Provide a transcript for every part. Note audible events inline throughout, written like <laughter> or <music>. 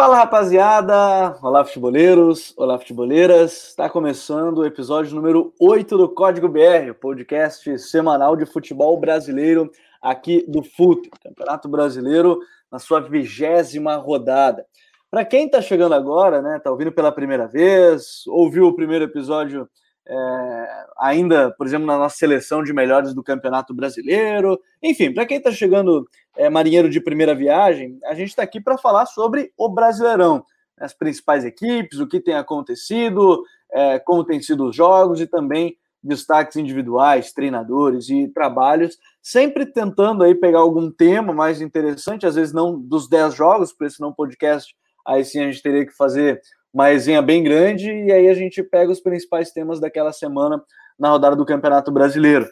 Fala rapaziada, olá futeboleiros, olá futeboleiras. Está começando o episódio número 8 do Código BR, podcast semanal de futebol brasileiro aqui do FUT, Campeonato Brasileiro, na sua vigésima rodada. Para quem está chegando agora, né, está ouvindo pela primeira vez, ouviu o primeiro episódio é, ainda, por exemplo, na nossa seleção de melhores do Campeonato Brasileiro. Enfim, para quem está chegando é, marinheiro de primeira viagem, a gente está aqui para falar sobre o Brasileirão, as principais equipes, o que tem acontecido, é, como têm sido os jogos e também destaques individuais, treinadores e trabalhos, sempre tentando aí pegar algum tema mais interessante, às vezes não dos 10 jogos, porque senão o podcast aí sim a gente teria que fazer uma resenha bem grande e aí a gente pega os principais temas daquela semana na rodada do Campeonato Brasileiro.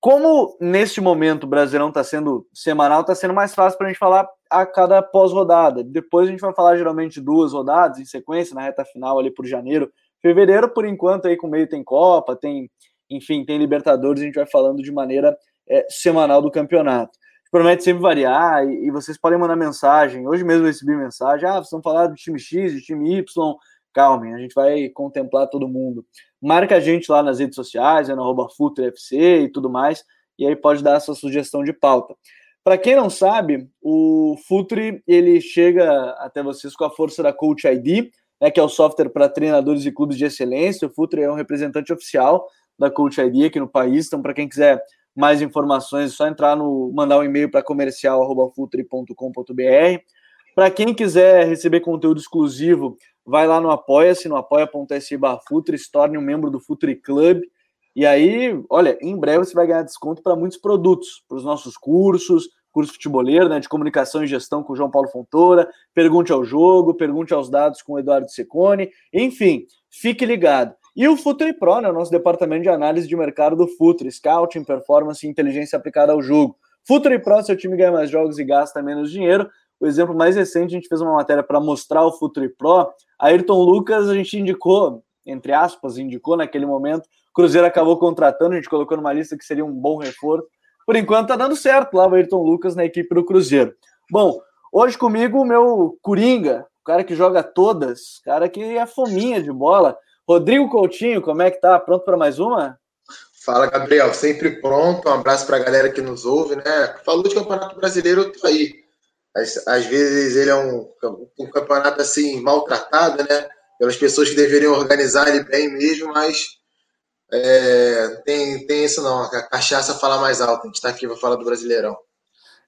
Como neste momento o Brasileirão está sendo semanal, está sendo mais fácil para a gente falar a cada pós-rodada. Depois a gente vai falar geralmente duas rodadas em sequência, na reta final ali por janeiro, fevereiro, por enquanto aí com meio tem Copa, tem, enfim, tem Libertadores, a gente vai falando de maneira é, semanal do campeonato promete sempre variar e, e, vocês podem mandar mensagem. Hoje mesmo eu recebi mensagem: ah, vocês vão falar do time X, de time Y. Calmem, a gente vai contemplar todo mundo. Marca a gente lá nas redes sociais, é no arroba e tudo mais, e aí pode dar a sua sugestão de pauta. Para quem não sabe, o Futre ele chega até vocês com a força da Coach ID, né, que é o software para treinadores e clubes de excelência. O Futre é um representante oficial da Coach ID aqui no país, então para quem quiser mais informações, é só entrar no mandar um e-mail para comercial@futre.com.br. Para quem quiser receber conteúdo exclusivo, vai lá no Apoia-se, no apoia.se Futre, se torne um membro do Futre Club. E aí, olha, em breve você vai ganhar desconto para muitos produtos, para os nossos cursos, curso futeboleiro, né, de comunicação e gestão com o João Paulo Fontoura, pergunte ao jogo, pergunte aos dados com o Eduardo Secone, enfim, fique ligado. E o Futre Pro, né, o nosso departamento de análise de mercado do Futre, Scouting, Performance e Inteligência aplicada ao jogo. Futre Pro, seu time ganha mais jogos e gasta menos dinheiro. O exemplo mais recente, a gente fez uma matéria para mostrar o Futre Pro. Ayrton Lucas, a gente indicou, entre aspas, indicou naquele momento. Cruzeiro acabou contratando, a gente colocou numa lista que seria um bom reforço. Por enquanto tá dando certo lá o Ayrton Lucas na equipe do Cruzeiro. Bom, hoje comigo o meu Coringa, o cara que joga todas, cara que é fominha de bola. Rodrigo Coutinho, como é que tá? Pronto para mais uma? Fala, Gabriel. Sempre pronto. Um abraço para a galera que nos ouve, né? Falou de Campeonato Brasileiro, eu tô aí. Às, às vezes ele é um, um, campeonato assim maltratado, né? Pelas pessoas que deveriam organizar ele bem mesmo, mas é, tem, tem isso não. A cachaça fala mais alto. A gente está aqui para falar do Brasileirão.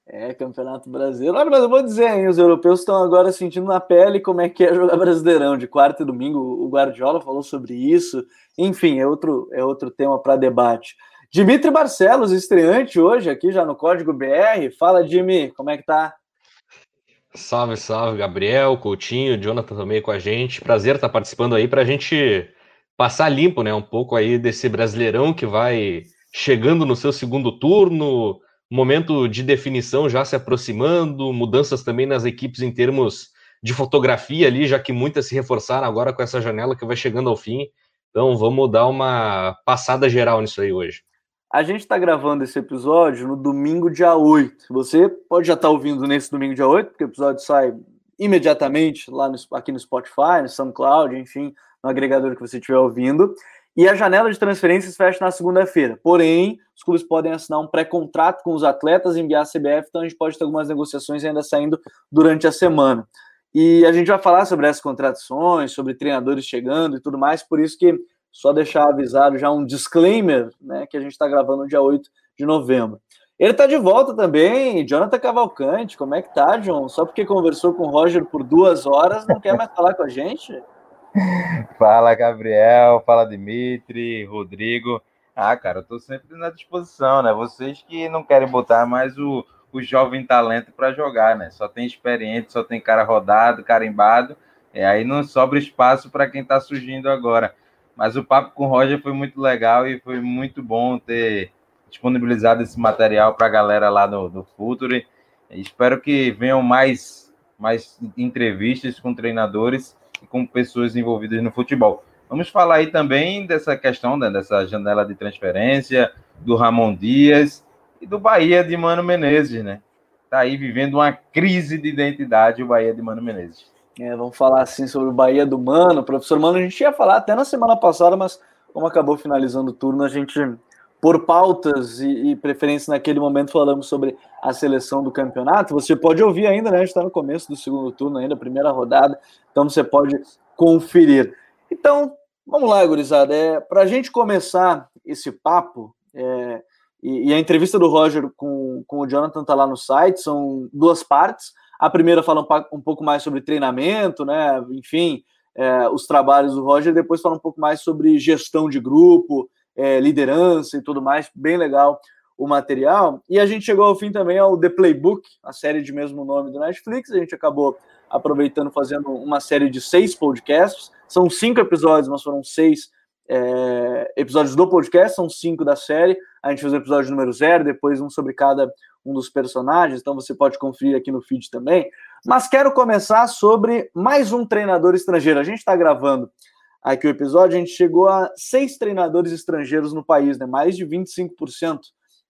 É, Campeonato Brasileiro. Olha, mas eu vou dizer, hein, os europeus estão agora sentindo na pele como é que é jogar Brasileirão. De quarta e domingo, o Guardiola falou sobre isso. Enfim, é outro, é outro tema para debate. Dimitri Barcelos, estreante hoje aqui já no Código BR. Fala, Jimmy, como é que tá? Salve, salve, Gabriel, Coutinho, Jonathan também com a gente. Prazer estar participando aí para a gente passar limpo, né, um pouco aí desse Brasileirão que vai chegando no seu segundo turno, momento de definição já se aproximando, mudanças também nas equipes em termos de fotografia ali, já que muitas se reforçaram agora com essa janela que vai chegando ao fim. Então vamos dar uma passada geral nisso aí hoje. A gente está gravando esse episódio no domingo, dia 8. Você pode já estar tá ouvindo nesse domingo, dia 8, porque o episódio sai imediatamente lá no, aqui no Spotify, no SoundCloud, enfim, no agregador que você estiver ouvindo. E a janela de transferências fecha na segunda-feira. Porém, os clubes podem assinar um pré-contrato com os atletas enviar a CBF, então a gente pode ter algumas negociações ainda saindo durante a semana. E a gente vai falar sobre essas contratações, sobre treinadores chegando e tudo mais, por isso que só deixar avisado já um disclaimer, né, que a gente está gravando no dia 8 de novembro. Ele está de volta também, Jonathan Cavalcante, como é que tá, John? Só porque conversou com o Roger por duas horas, não quer mais falar com a gente? <laughs> Fala, Gabriel. Fala, Dimitri, Rodrigo. Ah, cara, eu tô sempre na disposição, né? Vocês que não querem botar mais o, o jovem talento para jogar, né? Só tem experiente, só tem cara rodado, carimbado. E aí não sobra espaço para quem tá surgindo agora. Mas o papo com o Roger foi muito legal e foi muito bom ter disponibilizado esse material para a galera lá no, no Futuri. Espero que venham mais, mais entrevistas com treinadores com pessoas envolvidas no futebol. Vamos falar aí também dessa questão, né, dessa janela de transferência, do Ramon Dias e do Bahia de Mano Menezes, né? Tá aí vivendo uma crise de identidade o Bahia de Mano Menezes. É, vamos falar assim sobre o Bahia do Mano. Professor Mano, a gente ia falar até na semana passada, mas como acabou finalizando o turno, a gente, por pautas e, e preferências naquele momento, falamos sobre a seleção do campeonato. Você pode ouvir ainda, né? A gente está no começo do segundo turno ainda, primeira rodada, então você pode conferir. Então, vamos lá, gurizada. É, Para a gente começar esse papo, é, e, e, a entrevista do Roger com, com o Jonathan está lá no site, são duas partes. A primeira fala um, um pouco mais sobre treinamento, né? Enfim, é, os trabalhos do Roger, depois fala um pouco mais sobre gestão de grupo, é, liderança e tudo mais. Bem legal o material. E a gente chegou ao fim também ao The Playbook, a série de mesmo nome do Netflix. A gente acabou aproveitando, fazendo uma série de seis podcasts. São cinco episódios, mas foram seis é, episódios do podcast, são cinco da série. A gente fez o episódio número zero, depois um sobre cada um dos personagens, então você pode conferir aqui no feed também. Mas quero começar sobre mais um treinador estrangeiro. A gente está gravando aqui o episódio, a gente chegou a seis treinadores estrangeiros no país, né? mais de 25%.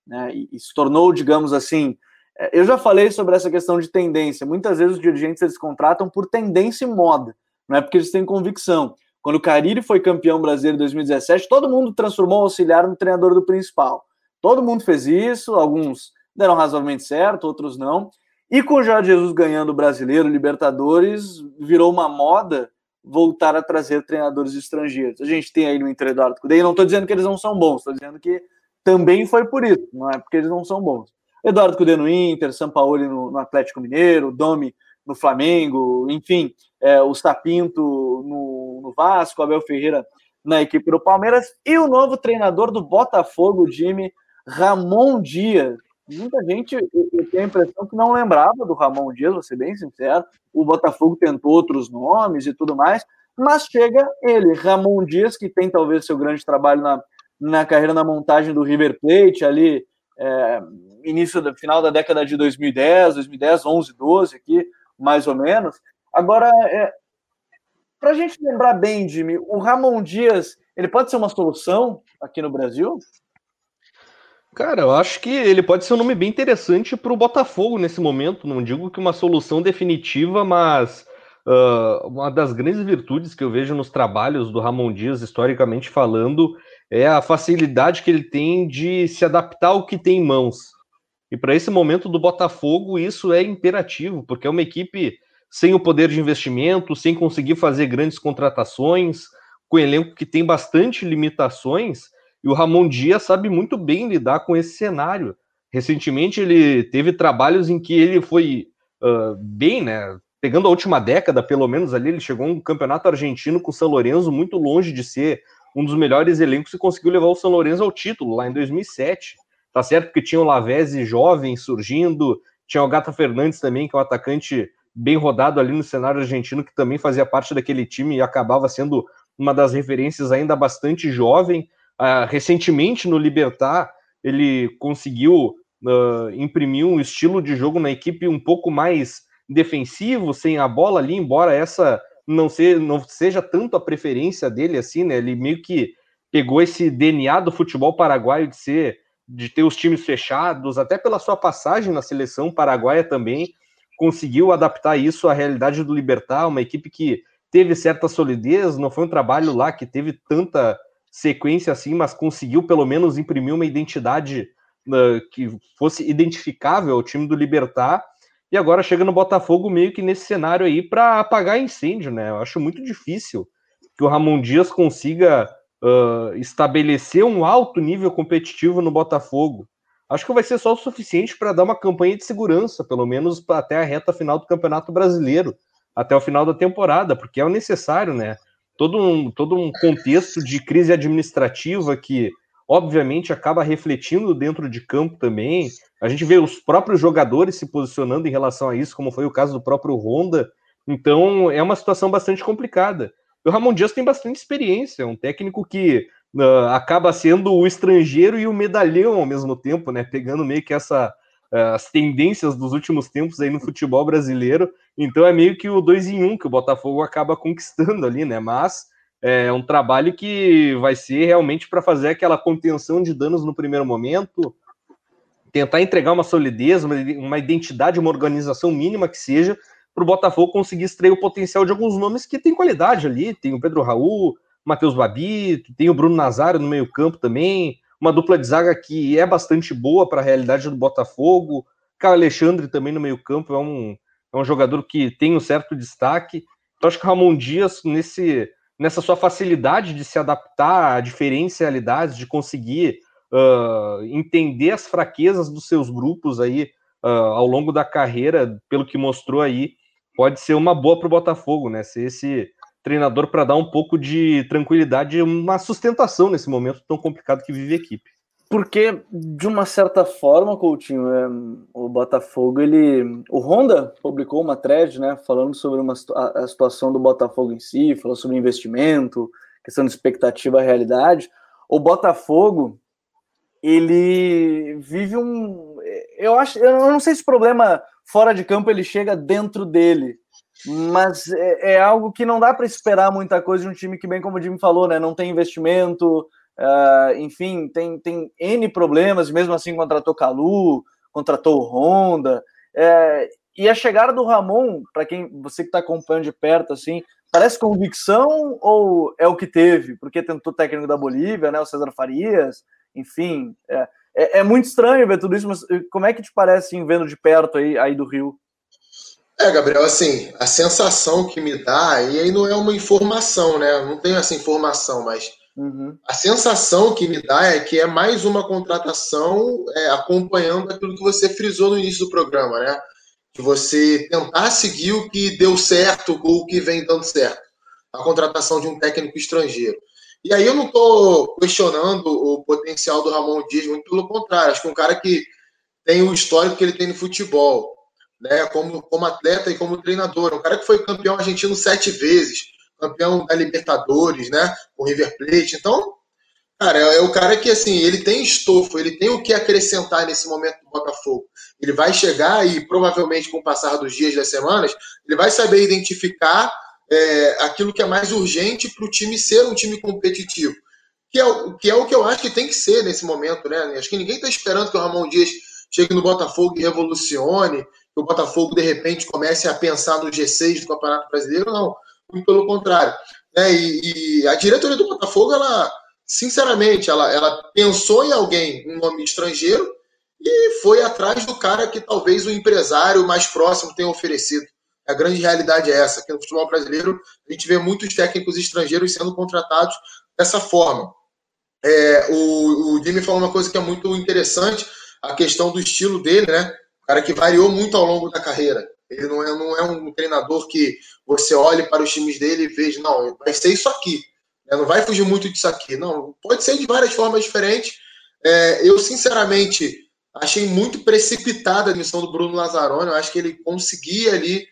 Né? E, e se tornou, digamos assim, é, eu já falei sobre essa questão de tendência. Muitas vezes os dirigentes eles contratam por tendência e moda, não é porque eles têm convicção. Quando o Cariri foi campeão brasileiro em 2017, todo mundo transformou o auxiliar no treinador do principal. Todo mundo fez isso, alguns deram razoavelmente certo, outros não. E com o Jorge Jesus ganhando o brasileiro, Libertadores, virou uma moda voltar a trazer treinadores estrangeiros. A gente tem aí no Inter Eduardo Cudê, não estou dizendo que eles não são bons, estou dizendo que também foi por isso, não é porque eles não são bons. Eduardo Cudê no Inter, Sampaoli no, no Atlético Mineiro, Domi no Flamengo, enfim, é, o Sapinto no, no Vasco, Abel Ferreira na equipe do Palmeiras, e o novo treinador do Botafogo, time Ramon Dias. Muita gente, eu tenho a impressão que não lembrava do Ramon Dias, vou ser bem sincero. O Botafogo tentou outros nomes e tudo mais, mas chega ele, Ramon Dias, que tem talvez seu grande trabalho na, na carreira na montagem do River Plate, ali, é, início do final da década de 2010, 2010, 11, 12, aqui, mais ou menos. Agora, é, para a gente lembrar bem, Jimmy, o Ramon Dias, ele pode ser uma solução aqui no Brasil? Cara, eu acho que ele pode ser um nome bem interessante para o Botafogo nesse momento. Não digo que uma solução definitiva, mas uh, uma das grandes virtudes que eu vejo nos trabalhos do Ramon Dias, historicamente falando, é a facilidade que ele tem de se adaptar ao que tem em mãos. E para esse momento do Botafogo, isso é imperativo, porque é uma equipe sem o poder de investimento, sem conseguir fazer grandes contratações, com um elenco que tem bastante limitações e o Ramon Dias sabe muito bem lidar com esse cenário. Recentemente ele teve trabalhos em que ele foi uh, bem, né? Pegando a última década, pelo menos ali, ele chegou um campeonato argentino com o São Lourenço muito longe de ser um dos melhores elencos e conseguiu levar o São Lourenço ao título lá em 2007. Tá certo que tinha o Lavezzi jovem surgindo, tinha o Gata Fernandes também, que é um atacante bem rodado ali no cenário argentino, que também fazia parte daquele time e acabava sendo uma das referências ainda bastante jovem. Uh, recentemente no Libertar, ele conseguiu uh, imprimir um estilo de jogo na equipe um pouco mais defensivo, sem a bola ali, embora essa não, ser, não seja tanto a preferência dele assim, né? Ele meio que pegou esse DNA do futebol paraguaio de ser de ter os times fechados, até pela sua passagem na seleção paraguaia também, conseguiu adaptar isso à realidade do Libertar, uma equipe que teve certa solidez, não foi um trabalho lá que teve tanta sequência assim, mas conseguiu pelo menos imprimir uma identidade uh, que fosse identificável ao time do Libertar. E agora chega no Botafogo meio que nesse cenário aí para apagar incêndio, né? Eu acho muito difícil que o Ramon Dias consiga uh, estabelecer um alto nível competitivo no Botafogo. Acho que vai ser só o suficiente para dar uma campanha de segurança, pelo menos até a reta final do Campeonato Brasileiro, até o final da temporada, porque é o necessário, né? Todo um, todo um contexto de crise administrativa que, obviamente, acaba refletindo dentro de campo também. A gente vê os próprios jogadores se posicionando em relação a isso, como foi o caso do próprio Honda. Então, é uma situação bastante complicada. O Ramon Dias tem bastante experiência, é um técnico que uh, acaba sendo o estrangeiro e o medalhão ao mesmo tempo, né? Pegando meio que essa as tendências dos últimos tempos aí no futebol brasileiro. Então é meio que o dois em um que o Botafogo acaba conquistando ali, né? Mas é um trabalho que vai ser realmente para fazer aquela contenção de danos no primeiro momento, tentar entregar uma solidez, uma, identidade, uma organização mínima que seja, para o Botafogo conseguir extrair o potencial de alguns nomes que têm qualidade ali. Tem o Pedro Raul, Matheus Babito, tem o Bruno Nazário no meio-campo também, uma dupla de zaga que é bastante boa para a realidade do Botafogo. Caio Alexandre também no meio-campo é um, é um jogador que tem um certo destaque. Então, acho que o Ramon Dias, nesse, nessa sua facilidade de se adaptar a diferencialidades, de conseguir uh, entender as fraquezas dos seus grupos aí uh, ao longo da carreira, pelo que mostrou aí, pode ser uma boa para o Botafogo, né? Ser esse treinador para dar um pouco de tranquilidade, uma sustentação nesse momento tão complicado que vive a equipe. Porque, de uma certa forma, Coutinho, é, o Botafogo, ele. O Honda publicou uma thread, né, falando sobre uma, a, a situação do Botafogo em si, falou sobre investimento, questão de expectativa, realidade. O Botafogo, ele vive um. Eu acho. Eu não sei se o problema fora de campo ele chega dentro dele, mas é, é algo que não dá para esperar muita coisa de um time que, bem como o Jimmy falou, né, não tem investimento, uh, enfim, tem, tem N problemas, mesmo assim contratou Calu, contratou Honda. É, e a chegada do Ramon, para quem você que está acompanhando de perto, assim, parece convicção ou é o que teve? Porque tentou técnico da Bolívia, né, o César Farias, enfim. É, é, é muito estranho ver tudo isso, mas como é que te parece, assim, vendo de perto aí, aí do Rio? É, Gabriel, assim, a sensação que me dá, e aí não é uma informação, né? Não tenho essa informação, mas uhum. a sensação que me dá é que é mais uma contratação é, acompanhando aquilo que você frisou no início do programa, né? De você tentar seguir o que deu certo ou o que vem dando certo. A contratação de um técnico estrangeiro. E aí eu não estou questionando o potencial do Ramon Dias, muito pelo contrário. Acho que um cara que tem o histórico que ele tem no futebol né, como, como atleta e como treinador. Um cara que foi campeão argentino sete vezes, campeão da Libertadores, né, com o River Plate. Então, cara, é, é o cara que, assim, ele tem estofo, ele tem o que acrescentar nesse momento do Botafogo. Ele vai chegar e, provavelmente, com o passar dos dias, das semanas, ele vai saber identificar é, aquilo que é mais urgente para o time ser um time competitivo. Que é, que é o que eu acho que tem que ser nesse momento, né? Acho que ninguém está esperando que o Ramon Dias chegue no Botafogo e revolucione, que o Botafogo, de repente, comece a pensar no G6 do Campeonato Brasileiro, não. Muito pelo contrário. É, e, e, a diretoria do Botafogo, ela, sinceramente, ela, ela pensou em alguém, um nome estrangeiro, e foi atrás do cara que talvez o empresário mais próximo tenha oferecido. A grande realidade é essa, que no futebol brasileiro a gente vê muitos técnicos estrangeiros sendo contratados dessa forma. É, o, o Jimmy falou uma coisa que é muito interessante, a questão do estilo dele, né? cara que variou muito ao longo da carreira. Ele não é, não é um treinador que você olhe para os times dele e veja, não, vai ser isso aqui. Né? Não vai fugir muito disso aqui. Não, pode ser de várias formas diferentes. É, eu, sinceramente, achei muito precipitada a admissão do Bruno Lazzaroni. Eu acho que ele conseguia ali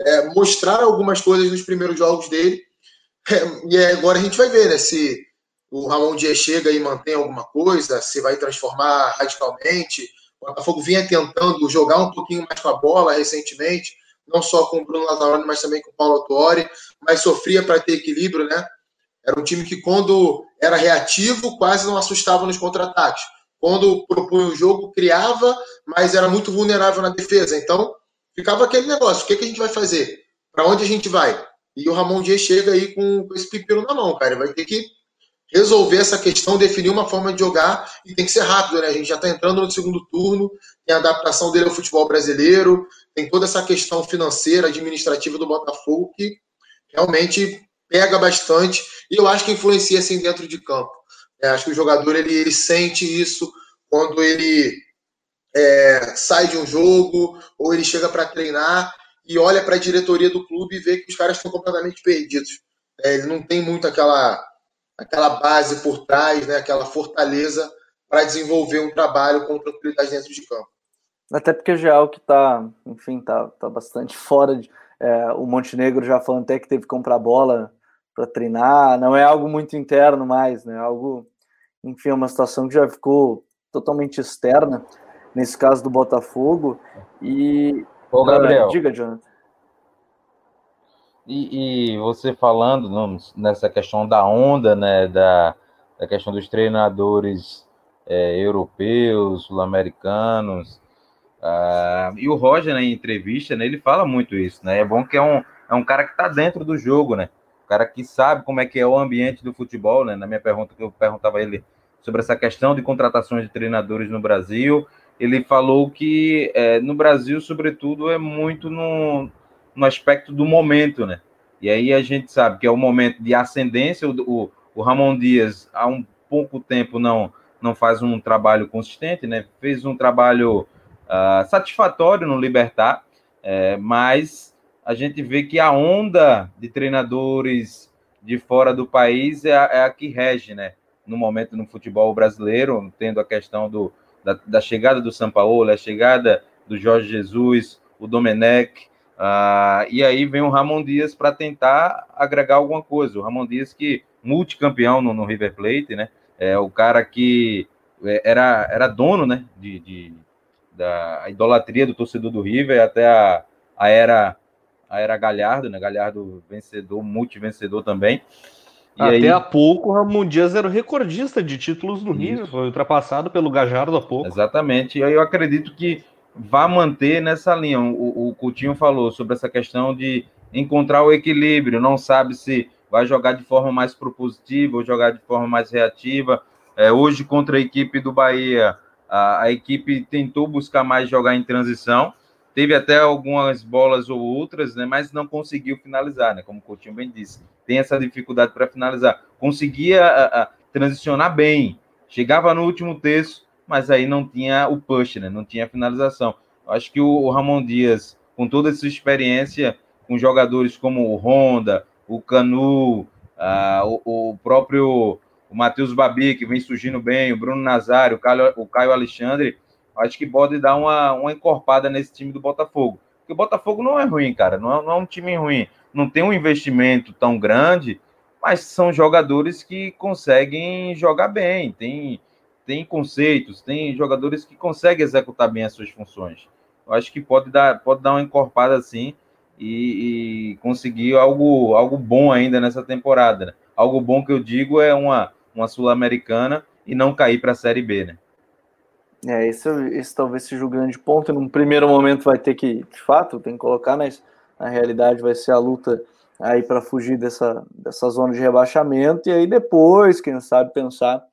é, mostrar algumas coisas nos primeiros jogos dele. É, e agora a gente vai ver né, se o Ramon Dias chega e mantém alguma coisa, se vai transformar radicalmente o Botafogo vinha tentando jogar um pouquinho mais com a bola recentemente, não só com o Bruno Lazzaroni, mas também com o Paulo Autori, mas sofria para ter equilíbrio, né? Era um time que, quando era reativo, quase não assustava nos contra-ataques. Quando propunha o jogo, criava, mas era muito vulnerável na defesa. Então, ficava aquele negócio: o que, que a gente vai fazer? Para onde a gente vai? E o Ramon Dias chega aí com, com esse pepino na mão, cara. Ele vai ter que resolver essa questão, definir uma forma de jogar e tem que ser rápido, né? A gente já está entrando no segundo turno, tem a adaptação dele ao futebol brasileiro, tem toda essa questão financeira, administrativa do Botafogo que realmente pega bastante e eu acho que influencia assim dentro de campo. É, acho que o jogador ele, ele sente isso quando ele é, sai de um jogo ou ele chega para treinar e olha para a diretoria do clube e vê que os caras estão completamente perdidos. É, ele não tem muito aquela aquela base por trás, né, aquela fortaleza para desenvolver um trabalho com tranquilidade dentro de campo. Até porque já é algo que está, enfim, tá, tá bastante <laughs> fora de. É, o Montenegro já falando até que teve que comprar bola para treinar, não é algo muito interno mais, né? Algo, enfim, é uma situação que já ficou totalmente externa nesse caso do Botafogo. E. Ô, Gabriel. Uh, diga, Jonathan. E, e, você falando nessa questão da onda, né, da, da questão dos treinadores é, europeus, sul-americanos, Uh, e o Roger, né, entrevista, né, ele fala muito isso, né? É bom que é um, é um cara que está dentro do jogo, né? O cara que sabe como é que é o ambiente do futebol, né? Na minha pergunta que eu perguntava a ele sobre essa questão de contratações de treinadores no Brasil, ele falou que é, no Brasil, sobretudo, é muito no, no aspecto do momento, né? E aí a gente sabe que é o momento de ascendência. O, o, o Ramon Dias, há um pouco tempo, não, não faz um trabalho consistente, né? Fez um trabalho uh, satisfatório no Libertar, é, mas a gente vê que a onda de treinadores de fora do país é a, é a que rege, né? No momento no futebol brasileiro, tendo a questão do, da, da chegada do São Paulo, a chegada do Jorge Jesus, o Domenech, uh, e aí vem o Ramon Dias para tentar agregar alguma coisa. O Ramon Dias que multicampeão no, no River Plate, né? É o cara que é, era, era dono, né? De, de da idolatria do torcedor do River até a, a era a era Galhardo, né? Galhardo vencedor, multivencedor também. E Até aí... há pouco, o Ramon Dias era o recordista de títulos no River, foi ultrapassado pelo Gajardo há pouco. Exatamente, e aí eu acredito que vai manter nessa linha. O, o Coutinho falou sobre essa questão de encontrar o equilíbrio, não sabe se vai jogar de forma mais propositiva ou jogar de forma mais reativa. É, hoje, contra a equipe do Bahia, a, a, equipe tentou buscar mais jogar em transição, teve até algumas bolas ou outras, né, mas não conseguiu finalizar, né, como o Coutinho bem disse. Tem essa dificuldade para finalizar. Conseguia a, a, transicionar bem, chegava no último terço, mas aí não tinha o push, né, não tinha finalização. Acho que o, Ramon Dias, com toda essa experiência, com jogadores como o Honda, o Canu, ah, o, o, próprio o Matheus Babi, que vem surgindo bem, o Bruno Nazário, o Caio, o Caio Alexandre, acho que pode dar uma, uma encorpada nesse time do Botafogo. Porque o Botafogo não é ruim, cara, não é, não é um time ruim. Não tem um investimento tão grande, mas são jogadores que conseguem jogar bem, tem, tem conceitos, tem jogadores que conseguem executar bem as suas funções. Eu acho que pode dar, pode dar uma encorpada assim e, e conseguir algo, algo bom ainda nessa temporada. Né? Algo bom que eu digo é uma, uma Sul-Americana e não cair para a Série B, né? É, esse, esse talvez seja o grande ponto. Num primeiro momento vai ter que, de fato, tem que colocar, mas na realidade vai ser a luta aí para fugir dessa, dessa zona de rebaixamento e aí depois, quem sabe, pensar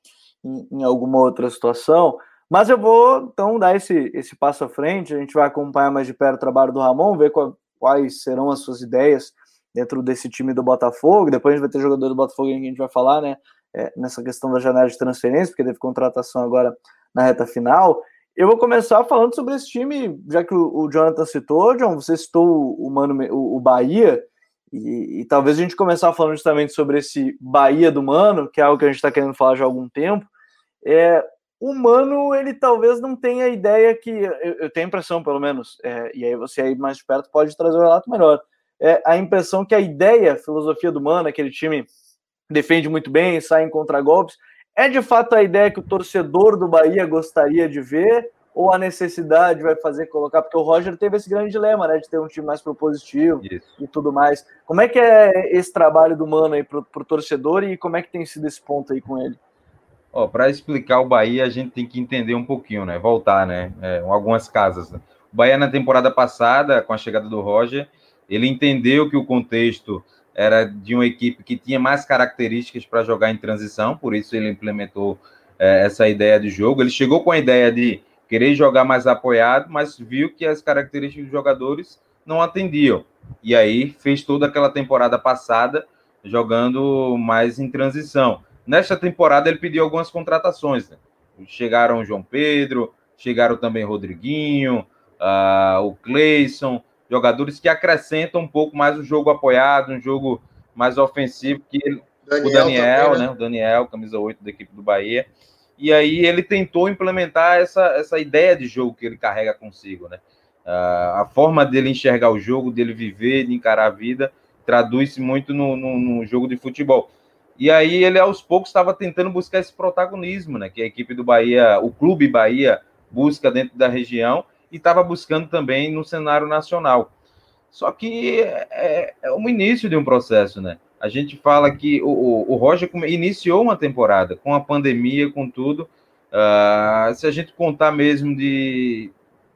em, em, alguma outra situação. Mas eu vou então dar esse, esse passo à frente. A gente vai acompanhar mais de perto o trabalho do Ramon, ver qual, quais serão as suas ideias dentro desse time do Botafogo. Depois a gente vai ter jogador do Botafogo que a gente vai falar, né? É, nessa questão da janela de transferência, porque teve contratação agora na reta final. Eu vou começar falando sobre esse time, já que o, o Jonathan citou, John, você citou o, Mano, o, o Bahia, e, e, talvez a gente começar falando justamente sobre esse Bahia do Mano, que é algo que a gente está querendo falar já há algum tempo. É, o Mano, ele talvez não tenha a ideia que. Eu, eu tenho a impressão, pelo menos, é, e aí você aí mais de perto pode trazer o um relato melhor. É, a impressão que a ideia, a filosofia do Mano, aquele time defende muito bem, sai em contragolpes, é de fato a ideia que o torcedor do Bahia gostaria de ver, ou a necessidade vai fazer colocar? Porque o Roger teve esse grande dilema, né, de ter um time mais propositivo Isso. e tudo mais. Como é que é esse trabalho do Mano aí pro, pro torcedor e como é que tem sido esse ponto aí com ele? Para explicar o Bahia, a gente tem que entender um pouquinho, né? Voltar, né? É, algumas casas. Né? O Bahia, na temporada passada, com a chegada do Roger, ele entendeu que o contexto era de uma equipe que tinha mais características para jogar em transição, por isso ele implementou é, essa ideia de jogo. Ele chegou com a ideia de querer jogar mais apoiado, mas viu que as características dos jogadores não atendiam. E aí fez toda aquela temporada passada jogando mais em transição. Nesta temporada, ele pediu algumas contratações. Né? Chegaram o João Pedro, chegaram também Rodriguinho, uh, o Cleison, jogadores que acrescentam um pouco mais o jogo apoiado, um jogo mais ofensivo que ele, Daniel o Daniel, também, né? né? O Daniel, camisa 8 da equipe do Bahia. E aí ele tentou implementar essa, essa ideia de jogo que ele carrega consigo, né? Uh, a forma dele enxergar o jogo, dele viver, de encarar a vida, traduz-se muito no, no, no jogo de futebol. E aí ele aos poucos estava tentando buscar esse protagonismo, né? Que a equipe do Bahia, o clube Bahia busca dentro da região e estava buscando também no cenário nacional. Só que é, é o início de um processo, né? A gente fala que o, o, o Roger iniciou uma temporada com a pandemia, com tudo. Uh, se a gente contar mesmo de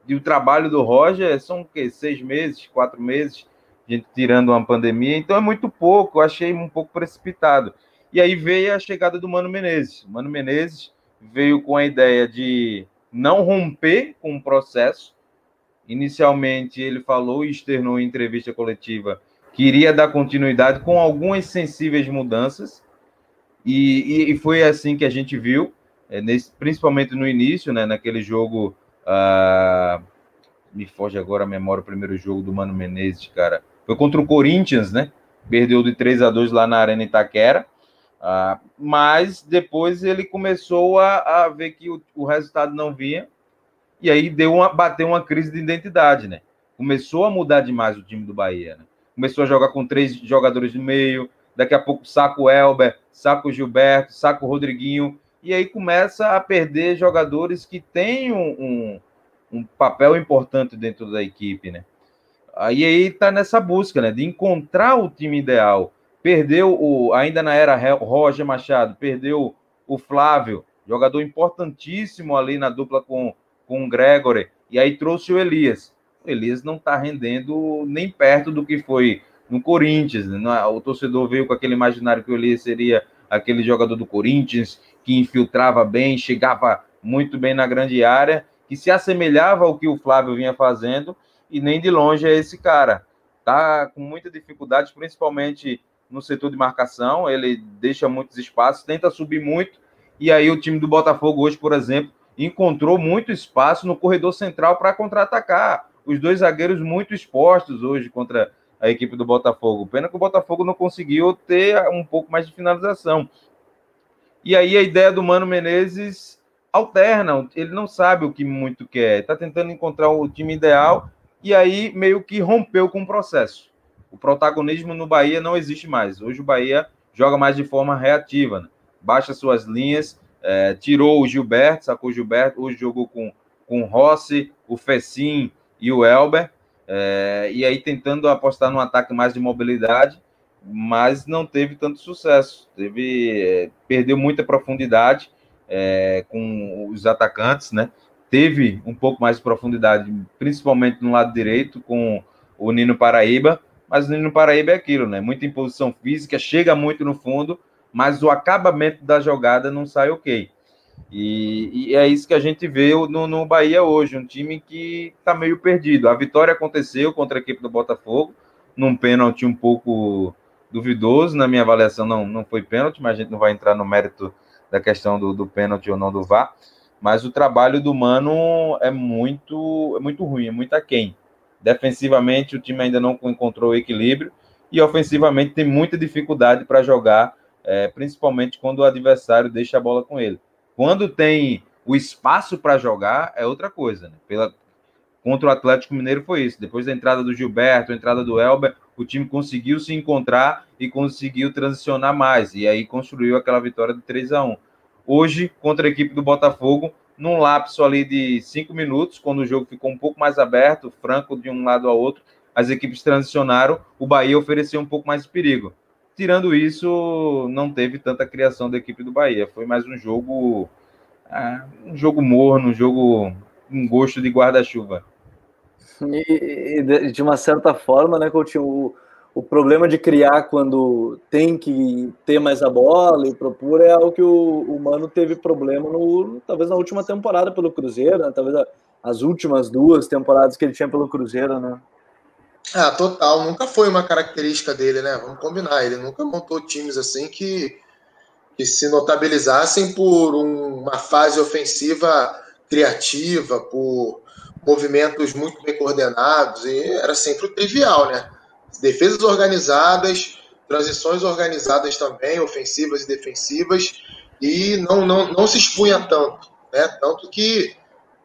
e o trabalho do Roger são o quê? Seis meses, quatro meses, gente tirando uma pandemia, então é muito pouco, eu achei um pouco precipitado. E aí veio a chegada do Mano Menezes. O Mano Menezes veio com a ideia de não romper com o processo. Inicialmente, ele falou e externou em entrevista coletiva que iria dar continuidade com algumas sensíveis mudanças. E, e foi assim que a gente viu, é, nesse, principalmente no início, né, naquele jogo. Uh, me foge agora a memória o primeiro jogo do Mano Menezes, cara. Foi contra o Corinthians, né? Perdeu de 3 a 2 lá na Arena Itaquera. Uh, mas depois ele começou a, a ver que o, o, resultado não vinha e aí deu uma, bateu uma crise de identidade, né? Começou a mudar demais o time do Bahia, né? Começou a jogar com três jogadores no meio, daqui a pouco saca o Elber, saca o Gilberto, saca o Rodriguinho, e aí começa a perder jogadores que têm um, um, um papel importante dentro da equipe, né? Aí aí tá nessa busca, né, de encontrar o time ideal. Perdeu o ainda na era Roger Machado, perdeu o Flávio, jogador importantíssimo ali na dupla com com o Gregory, e aí trouxe o Elias. O Elias não tá rendendo nem perto do que foi no Corinthians. Né? O torcedor veio com aquele imaginário que o Elias seria aquele jogador do Corinthians que infiltrava bem, chegava muito bem na grande área, que se assemelhava ao que o Flávio vinha fazendo, e nem de longe é esse cara. Tá com muita dificuldade, principalmente no setor de marcação, ele deixa muitos espaços, tenta subir muito, e aí o time do Botafogo hoje, por exemplo, encontrou muito espaço no corredor central para contra-atacar. Os dois zagueiros muito expostos hoje contra a equipe do Botafogo. Pena que o Botafogo não conseguiu ter um pouco mais de finalização. E aí a ideia do Mano Menezes alterna, ele não sabe o que muito quer, está tentando encontrar o time ideal e aí meio que rompeu com o processo. O protagonismo no Bahia não existe mais. Hoje o Bahia joga mais de forma reativa, né? baixa suas linhas, é, tirou o Gilberto, sacou o Gilberto, hoje jogou com, com o Rossi, o Fecim e o Elber, é, e aí tentando apostar num ataque mais de mobilidade, mas não teve tanto sucesso. Teve, é, perdeu muita profundidade é, com os atacantes, né? Teve um pouco mais de profundidade, principalmente no lado direito, com o Nino Paraíba, mas o Nino Paraíba é aquilo, né? Muita imposição física, chega muito no fundo, mas o acabamento da jogada não sai ok. E, e, é isso que a gente vê no, no Bahia hoje, um time que está meio perdido. A vitória aconteceu contra a equipe do Botafogo, num pênalti um pouco duvidoso, na minha avaliação não, não foi pênalti, mas a gente não vai entrar no mérito da questão do, do pênalti ou não do VAR. Mas o trabalho do Mano é muito, é muito ruim, é muito aquém. Defensivamente, o time ainda não encontrou o equilíbrio e ofensivamente tem muita dificuldade para jogar, é, principalmente quando o adversário deixa a bola com ele. Quando tem o espaço para jogar, é outra coisa. Né? Pela, contra o Atlético Mineiro foi isso. Depois da entrada do Gilberto, a entrada do Elber, o time conseguiu se encontrar e conseguiu transicionar mais. E aí construiu aquela vitória de 3 a 1 Hoje, contra a equipe do Botafogo, num lapso ali de cinco minutos, quando o jogo ficou um pouco mais aberto, franco de um lado ao outro, as equipes transicionaram, o Bahia ofereceu um pouco mais de perigo. Tirando isso, não teve tanta criação da equipe do Bahia. Foi mais um jogo. Ah, um jogo morno, um jogo. um gosto de guarda-chuva. E, de uma certa forma, né, Coutinho, o, o problema de criar quando tem que ter mais a bola e propor é algo que o, o Mano teve problema no, talvez na última temporada pelo Cruzeiro, né? talvez as últimas duas temporadas que ele tinha pelo Cruzeiro, né? Ah, total. Nunca foi uma característica dele, né? Vamos combinar. Ele nunca montou times assim que, que se notabilizassem por um, uma fase ofensiva criativa, por movimentos muito bem coordenados, e era sempre o trivial, né? Defesas organizadas, transições organizadas também, ofensivas e defensivas, e não, não, não se expunha tanto, né? Tanto que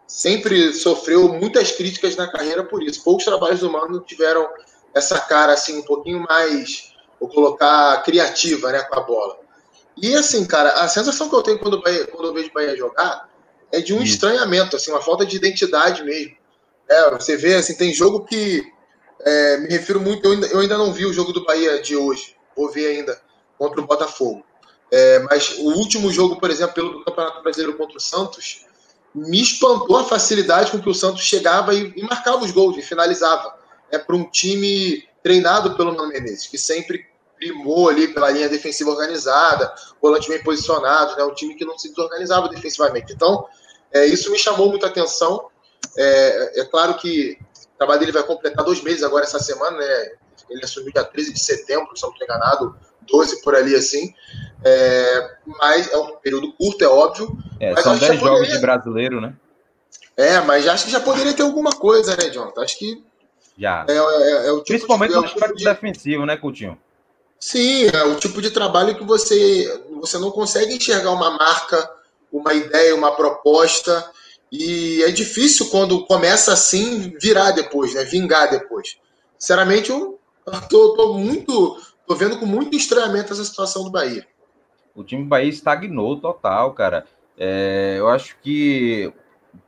sempre sofreu muitas críticas na carreira por isso. Poucos trabalhos do Mano tiveram essa cara assim um pouquinho mais, vou colocar, criativa, né, com a bola. E assim, cara, a sensação que eu tenho quando, Bahia, quando eu vejo o Bahia jogar é de um estranhamento, assim, uma falta de identidade mesmo. É, você vê, assim, tem jogo que é, me refiro muito, eu ainda, eu ainda não vi o jogo do Bahia de hoje, vou ver ainda contra o Botafogo. É, mas o último jogo, por exemplo, pelo Campeonato Brasileiro contra o Santos, me espantou a facilidade com que o Santos chegava e, e marcava os gols e finalizava. É para um time treinado pelo Mano Menezes, que sempre primou ali pela linha defensiva organizada, volante bem posicionado, né? um time que não se desorganizava defensivamente. Então, é, isso me chamou muita atenção. É, é claro que trabalho dele vai completar dois meses agora essa semana, né? Ele assumiu dia 13 de setembro, se não estou enganado, 12 por ali assim. É, mas é um período curto, é óbvio. É, são 10 jogos poderia... de brasileiro, né? É, mas acho que já poderia ter alguma coisa, né, Jonathan? Acho que. Já. É, é, é tipo Principalmente de, no aspecto tipo de... defensivo, né, Coutinho? Sim, é o tipo de trabalho que você, você não consegue enxergar uma marca, uma ideia, uma proposta. E é difícil quando começa assim virar depois, né? Vingar depois. Sinceramente, eu tô, tô muito. tô vendo com muito estranhamento essa situação do Bahia o time do Bahia estagnou total, cara. É, eu acho que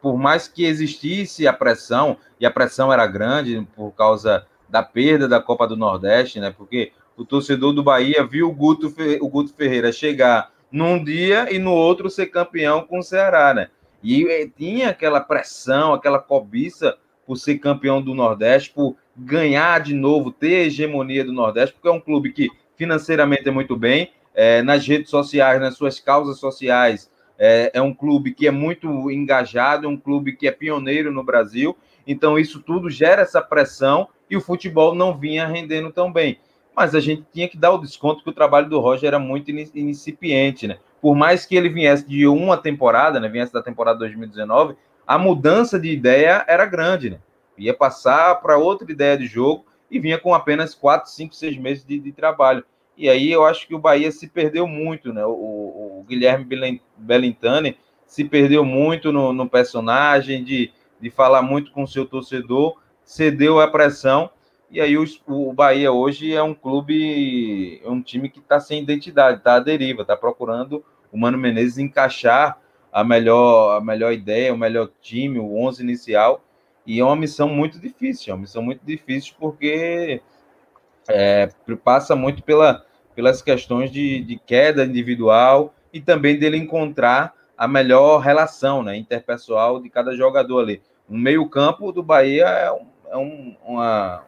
por mais que existisse a pressão, e a pressão era grande por causa da perda da Copa do Nordeste, né? Porque o torcedor do Bahia viu o Guto, o Guto Ferreira chegar num dia e no outro ser campeão com o Ceará, né? E eh, tinha aquela pressão, aquela cobiça por ser campeão do Nordeste, por ganhar de novo, ter hegemonia do Nordeste, porque é um clube que financeiramente é muito bem, é, nas redes sociais, nas suas causas sociais. É, é, um clube que é muito engajado, é um clube que é pioneiro no Brasil. Então, isso tudo gera essa pressão e o futebol não vinha rendendo tão bem. Mas a gente tinha que dar o desconto que o trabalho do Roger era muito incipiente, né? Por mais que ele viesse de uma temporada, né? Viesse da temporada 2019, a mudança de ideia era grande, né? Ia passar para outra ideia de jogo e vinha com apenas quatro, cinco, seis meses de, de trabalho. E aí eu acho que o Bahia se perdeu muito, né? O, o Guilherme Bellintani se perdeu muito no, no, personagem, de, de falar muito com o seu torcedor, cedeu a pressão. E aí o, o Bahia hoje é um clube, é um time que está sem identidade, está à deriva, está procurando o Mano Menezes encaixar a melhor, a melhor ideia, o melhor time, o 11 inicial. E é uma missão muito difícil, é uma missão muito difícil porque é, passa muito pela, pelas questões de, de, queda individual e também dele encontrar a melhor relação né, interpessoal de cada jogador ali. O meio-campo do Bahia é um, é um, uma,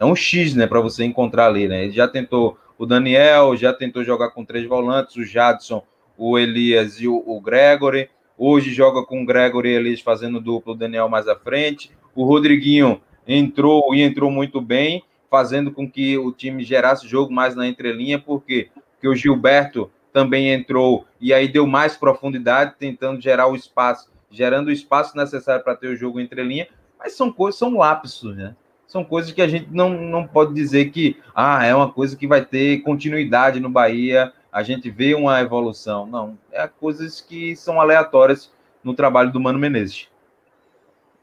é um X né, para você encontrar ali. Né? Ele já tentou o Daniel, já tentou jogar com três volantes, o Jadson, o Elias e o, o Gregory. Hoje joga com o Gregory e Elias fazendo duplo, o Daniel mais à frente. O Rodriguinho entrou e entrou muito bem fazendo com que o time gerasse jogo mais na entrelinha, porque, porque o Gilberto também entrou e aí deu mais profundidade, tentando gerar o espaço, gerando o espaço necessário para ter o jogo entrelinha, mas são coisas, são lapsos, né? São coisas que a gente não, não pode dizer que ah, é uma coisa que vai ter continuidade no Bahia, a gente vê uma evolução. Não, é coisas que são aleatórias no trabalho do Mano Menezes.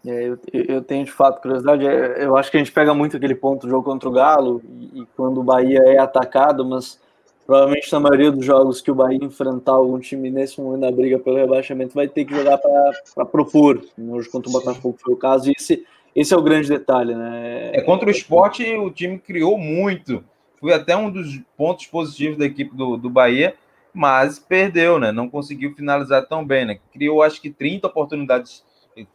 É, eu, eu, tenho de fato curiosidade. É, eu acho que a gente pega muito aquele ponto do jogo contra o Galo e, e, quando o Bahia é atacado, mas provavelmente na maioria dos jogos que o Bahia enfrentar algum time nesse momento da briga pelo rebaixamento vai ter que jogar para propor. Hoje contra o Botafogo foi o caso. E esse, esse é o grande detalhe, né? É, contra o esporte, o time criou muito. Foi até um dos pontos positivos da equipe do, do Bahia, mas perdeu, né? Não conseguiu finalizar tão bem, né? Criou acho que 30 oportunidades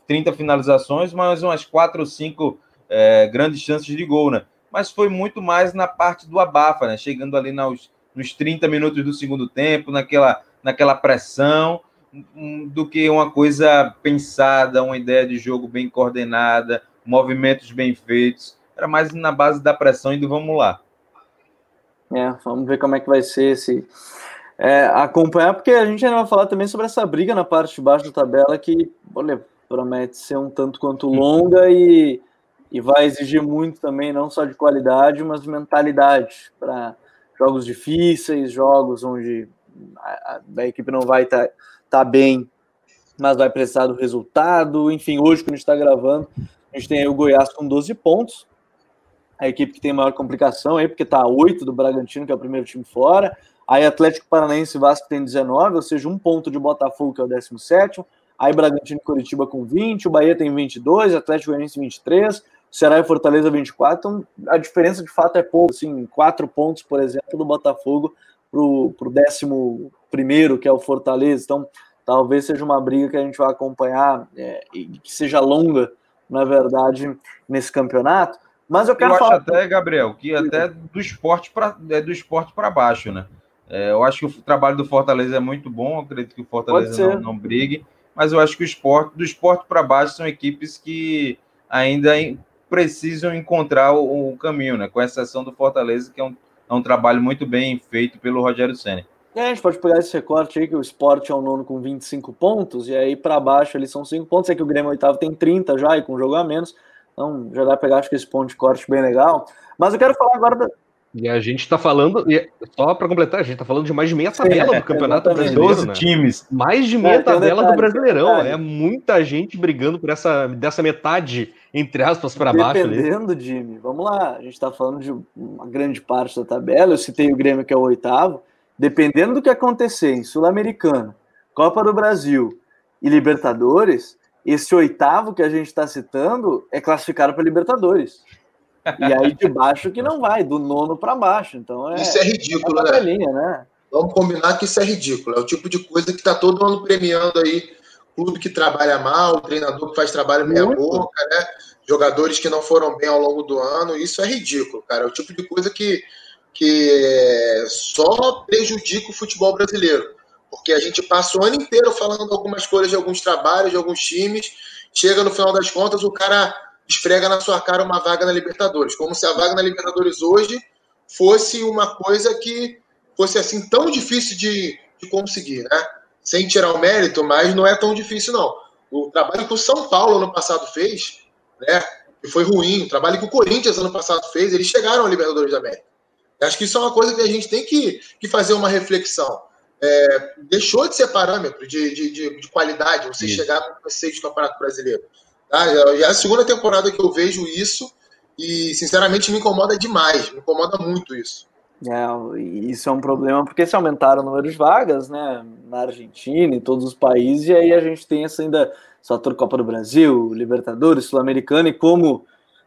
30 finalizações, mas umas 4 ou 5 é, grandes chances de gol, né? Mas foi muito mais na parte do abafa, né? Chegando ali nos, nos 30 minutos do segundo tempo, naquela, naquela pressão, do que uma coisa pensada, uma ideia de jogo bem coordenada, movimentos bem feitos. Era mais na base da pressão e do vamos lá. É, vamos ver como é que vai ser esse. É, acompanhar, porque a gente ainda vai falar também sobre essa briga na parte de baixo da tabela que, olha, promete ser um tanto quanto longa e, e vai exigir muito também, não só de qualidade, mas de mentalidade para jogos difíceis, jogos onde a, a equipe não vai estar tá, tá bem, mas vai precisar do resultado. Enfim, hoje, quando a gente está gravando, a gente tem o Goiás com 12 pontos, a equipe que tem maior complicação aí, porque está a 8 do Bragantino, que é o primeiro time fora. Aí Atlético Paranaense e Vasco tem 19, ou seja, um ponto de Botafogo, que é o 17 aí Bragantino e Curitiba com 20, o Bahia tem 22, Atlético Goianiense 23, Ceará e Fortaleza 24, então a diferença de fato é pouco, assim, quatro pontos, por exemplo, do Botafogo para o décimo primeiro, que é o Fortaleza, então talvez seja uma briga que a gente vai acompanhar é, e que seja longa, na verdade, nesse campeonato. Mas eu quero eu falar. acho até, Gabriel, que até do esporte para é do esporte para baixo, né? É, eu acho que o trabalho do Fortaleza é muito bom, acredito que o Fortaleza não, não brigue, mas eu acho que o esporte, do esporte para baixo, são equipes que ainda precisam encontrar o, o, caminho, né? Com exceção do Fortaleza, que é um, é um trabalho muito bem feito pelo Rogério Senna. É, a gente pode pegar esse recorte aí, que o esporte é o nono com 25 pontos, e aí para baixo eles são 5 pontos, é que o Grêmio oitavo tem 30 já, e com um jogo a menos, então já dá para pegar, acho que esse ponto de corte bem legal. Mas eu quero falar agora da, e a gente está falando, só para completar, a gente está falando de mais de meia tabela do Campeonato Brasileiro. 12 né? times. Mais de meia é, tabela detalhe, do Brasileirão. É muita gente brigando por essa dessa metade, entre aspas, para baixo. Dependendo, Jimmy. Vamos lá. A gente está falando de uma grande parte da tabela. Eu citei o Grêmio, que é o oitavo. Dependendo do que acontecer em Sul-Americana, Copa do Brasil e Libertadores, esse oitavo que a gente está citando é classificado para Libertadores. E aí de baixo que não vai, do nono para baixo. Então é, isso é ridículo, é né? né? Vamos combinar que isso é ridículo. É o tipo de coisa que está todo ano premiando aí clube que trabalha mal, treinador que faz trabalho meia Muito. boca, né? Jogadores que não foram bem ao longo do ano. Isso é ridículo, cara. É o tipo de coisa que, que só prejudica o futebol brasileiro. Porque a gente passa o ano inteiro falando algumas coisas de alguns trabalhos, de alguns times. Chega no final das contas, o cara esfrega na sua cara uma vaga na Libertadores, como se a vaga na Libertadores hoje fosse uma coisa que fosse assim tão difícil de, de conseguir, né? Sem tirar o mérito, mas não é tão difícil não. O trabalho que o São Paulo ano passado fez, né? Que foi ruim, o trabalho que o Corinthians ano passado fez, eles chegaram à Libertadores da América. Acho que isso é uma coisa que a gente tem que, que fazer uma reflexão. É, deixou de ser parâmetro de, de, de, de qualidade você isso. chegar para do Campeonato Brasileiro. Tá? Já é a segunda temporada que eu vejo isso e, sinceramente, me incomoda demais. Me incomoda muito isso. É, isso é um problema porque se aumentaram o número de vagas, né, na Argentina e todos os países, e aí a gente tem essa ainda fator Copa do Brasil, Libertadores, Sul-Americana, e como,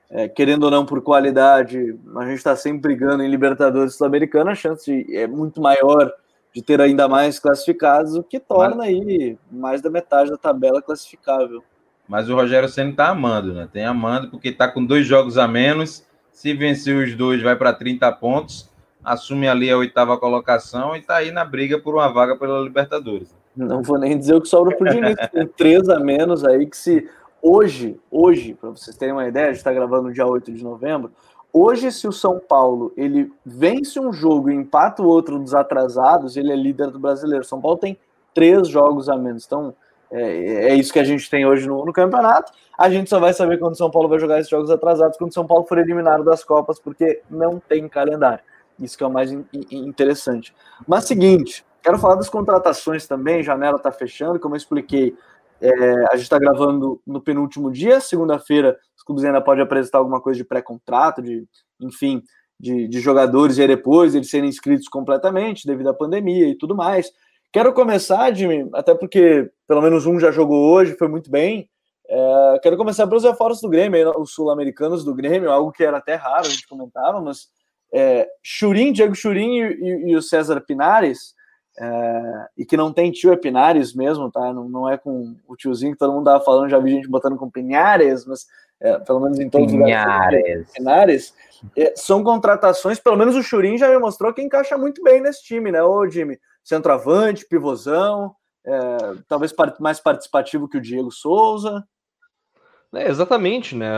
é, querendo ou não, por qualidade, a gente está sempre brigando em Libertadores Sul-Americana, a chance é muito maior de ter ainda mais classificados, o que torna aí mais da metade da tabela classificável. Mas o Rogério Senna está amando, né? Tem amando porque está com dois jogos a menos. Se vencer os dois, vai para 30 pontos, assume ali a oitava colocação e está aí na briga por uma vaga pela Libertadores. Não vou nem dizer o que sobra para o Diniz, <laughs> tem três a menos aí que se hoje, hoje, para vocês terem uma ideia, a gente está gravando dia 8 de novembro. Hoje, se o São Paulo ele vence um jogo e empata o outro dos atrasados, ele é líder do brasileiro. São Paulo tem três jogos a menos. Então, é, é, isso que a gente tem hoje no, no, campeonato. A gente só vai saber quando o São Paulo vai jogar esses jogos atrasados, quando o São Paulo for eliminado das Copas, porque não tem calendário. Isso que é o mais in, in, interessante. Mas seguinte, quero falar das contratações também. Janela está fechando, como eu expliquei. É, a gente está gravando no penúltimo dia, segunda-feira, os clubes ainda podem apresentar alguma coisa de pré-contrato, de, enfim, de, de jogadores, e aí depois eles serem inscritos completamente devido à pandemia e tudo mais. Quero começar, Jimmy, até porque pelo menos um já jogou hoje, foi muito bem. É, quero começar pelos reforços do Grêmio, os sul-americanos do Grêmio, algo que era até raro, a gente comentava, mas é, Churim, Diego Churim e, e, e, o César Pinares, é, e que não tem tio, é Pinares mesmo, tá? Não, não é com o tiozinho que todo mundo tava falando, já vi gente botando com Pinares, mas é, pelo menos em todos os lugares. Pinares. É, são contratações, pelo menos o Churim já me mostrou que encaixa muito bem nesse time, né, ô Jimmy? centroavante, pivôzão, é, talvez mais participativo que o Diego Souza. É, exatamente, né?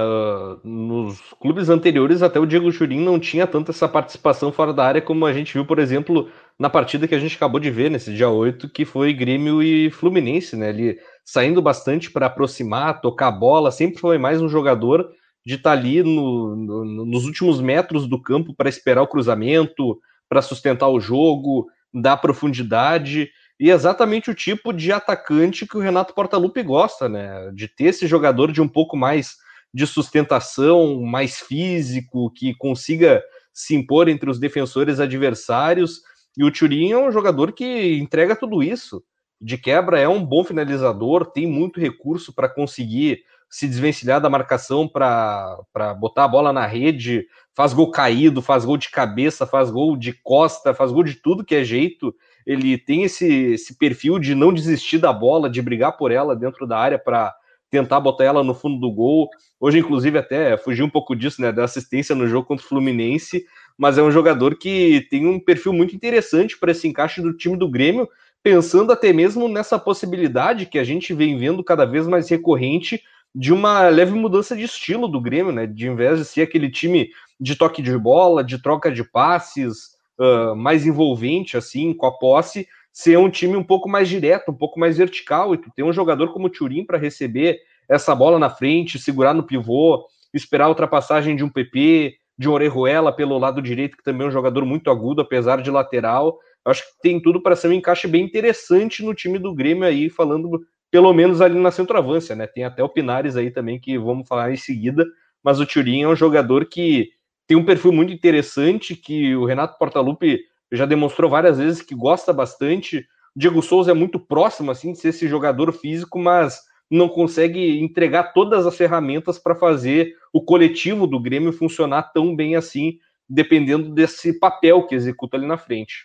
Nos clubes anteriores, até o Diego Churin não tinha tanta essa participação fora da área como a gente viu, por exemplo, na partida que a gente acabou de ver nesse dia 8, que foi Grêmio e Fluminense, né? Ele saindo bastante para aproximar, tocar a bola, sempre foi mais um jogador de estar tá ali no, no, nos últimos metros do campo para esperar o cruzamento, para sustentar o jogo, da profundidade e exatamente o tipo de atacante que o Renato Portaluppi gosta, né? De ter esse jogador de um pouco mais de sustentação, mais físico, que consiga se impor entre os defensores adversários. E o Turin é um jogador que entrega tudo isso. De quebra, é um bom finalizador, tem muito recurso para conseguir se desvencilhar da marcação para botar a bola na rede, faz gol caído, faz gol de cabeça, faz gol de costa, faz gol de tudo que é jeito. ele tem esse, esse perfil de não desistir da bola, de brigar por ela dentro da área para tentar botar ela no fundo do gol. Hoje, inclusive, até fugiu um pouco disso, né, da assistência no jogo contra o Fluminense, mas é um jogador que tem um perfil muito interessante para esse encaixe do time do Grêmio, pensando até mesmo nessa possibilidade que a gente vem vendo cada vez mais recorrente de uma leve mudança de estilo do Grêmio, né? De invés de ser aquele time de toque de bola, de troca de passes, uh, mais envolvente, assim, com a posse, ser um time um pouco mais direto, um pouco mais vertical, e tu ter um jogador como o Turim para receber essa bola na frente, segurar no pivô, esperar a ultrapassagem de um PP, de Orejuela pelo lado direito, que também é um jogador muito agudo, apesar de lateral. Acho que tem tudo para ser um encaixe bem interessante no time do Grêmio aí, falando pelo menos ali na centroavância, né? Tem até o Pinares aí também, que vamos falar em seguida, mas o Turin é um jogador que tem um perfil muito interessante, que o Renato Portaluppi já demonstrou várias vezes que gosta bastante. O Diego Souza é muito próximo, assim, de ser esse jogador físico, mas não consegue entregar todas as ferramentas para fazer o coletivo do Grêmio funcionar tão bem assim, dependendo desse papel que executa ali na frente.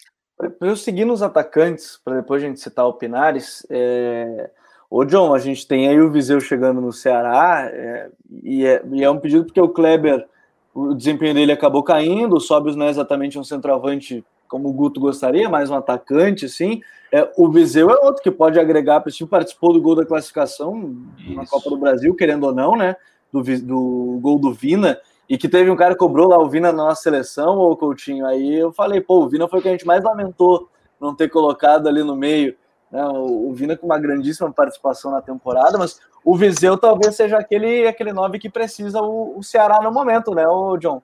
Eu seguindo os atacantes, para depois a gente citar o Pinares, é... Ô, John, a gente tem aí o Viseu chegando no Ceará, é, e, é, e, é, um pedido porque o Kleber, o desempenho dele acabou caindo, o Sobios não é exatamente um centroavante como o Guto gostaria, mais um atacante, sim. É, o Viseu é outro que pode agregar, para time participou do gol da classificação Isso. na Copa do Brasil, querendo ou não, né? Do, do gol do Vina, e que teve um cara que cobrou lá o Vina na nossa seleção, ou Coutinho. Aí eu falei, pô, o Vina foi o que a gente mais lamentou não ter colocado ali no meio. Né? O, o Vina com uma grandíssima participação na temporada, mas o Viseu talvez seja aquele, aquele nove que precisa o, o Ceará no momento, né, o John?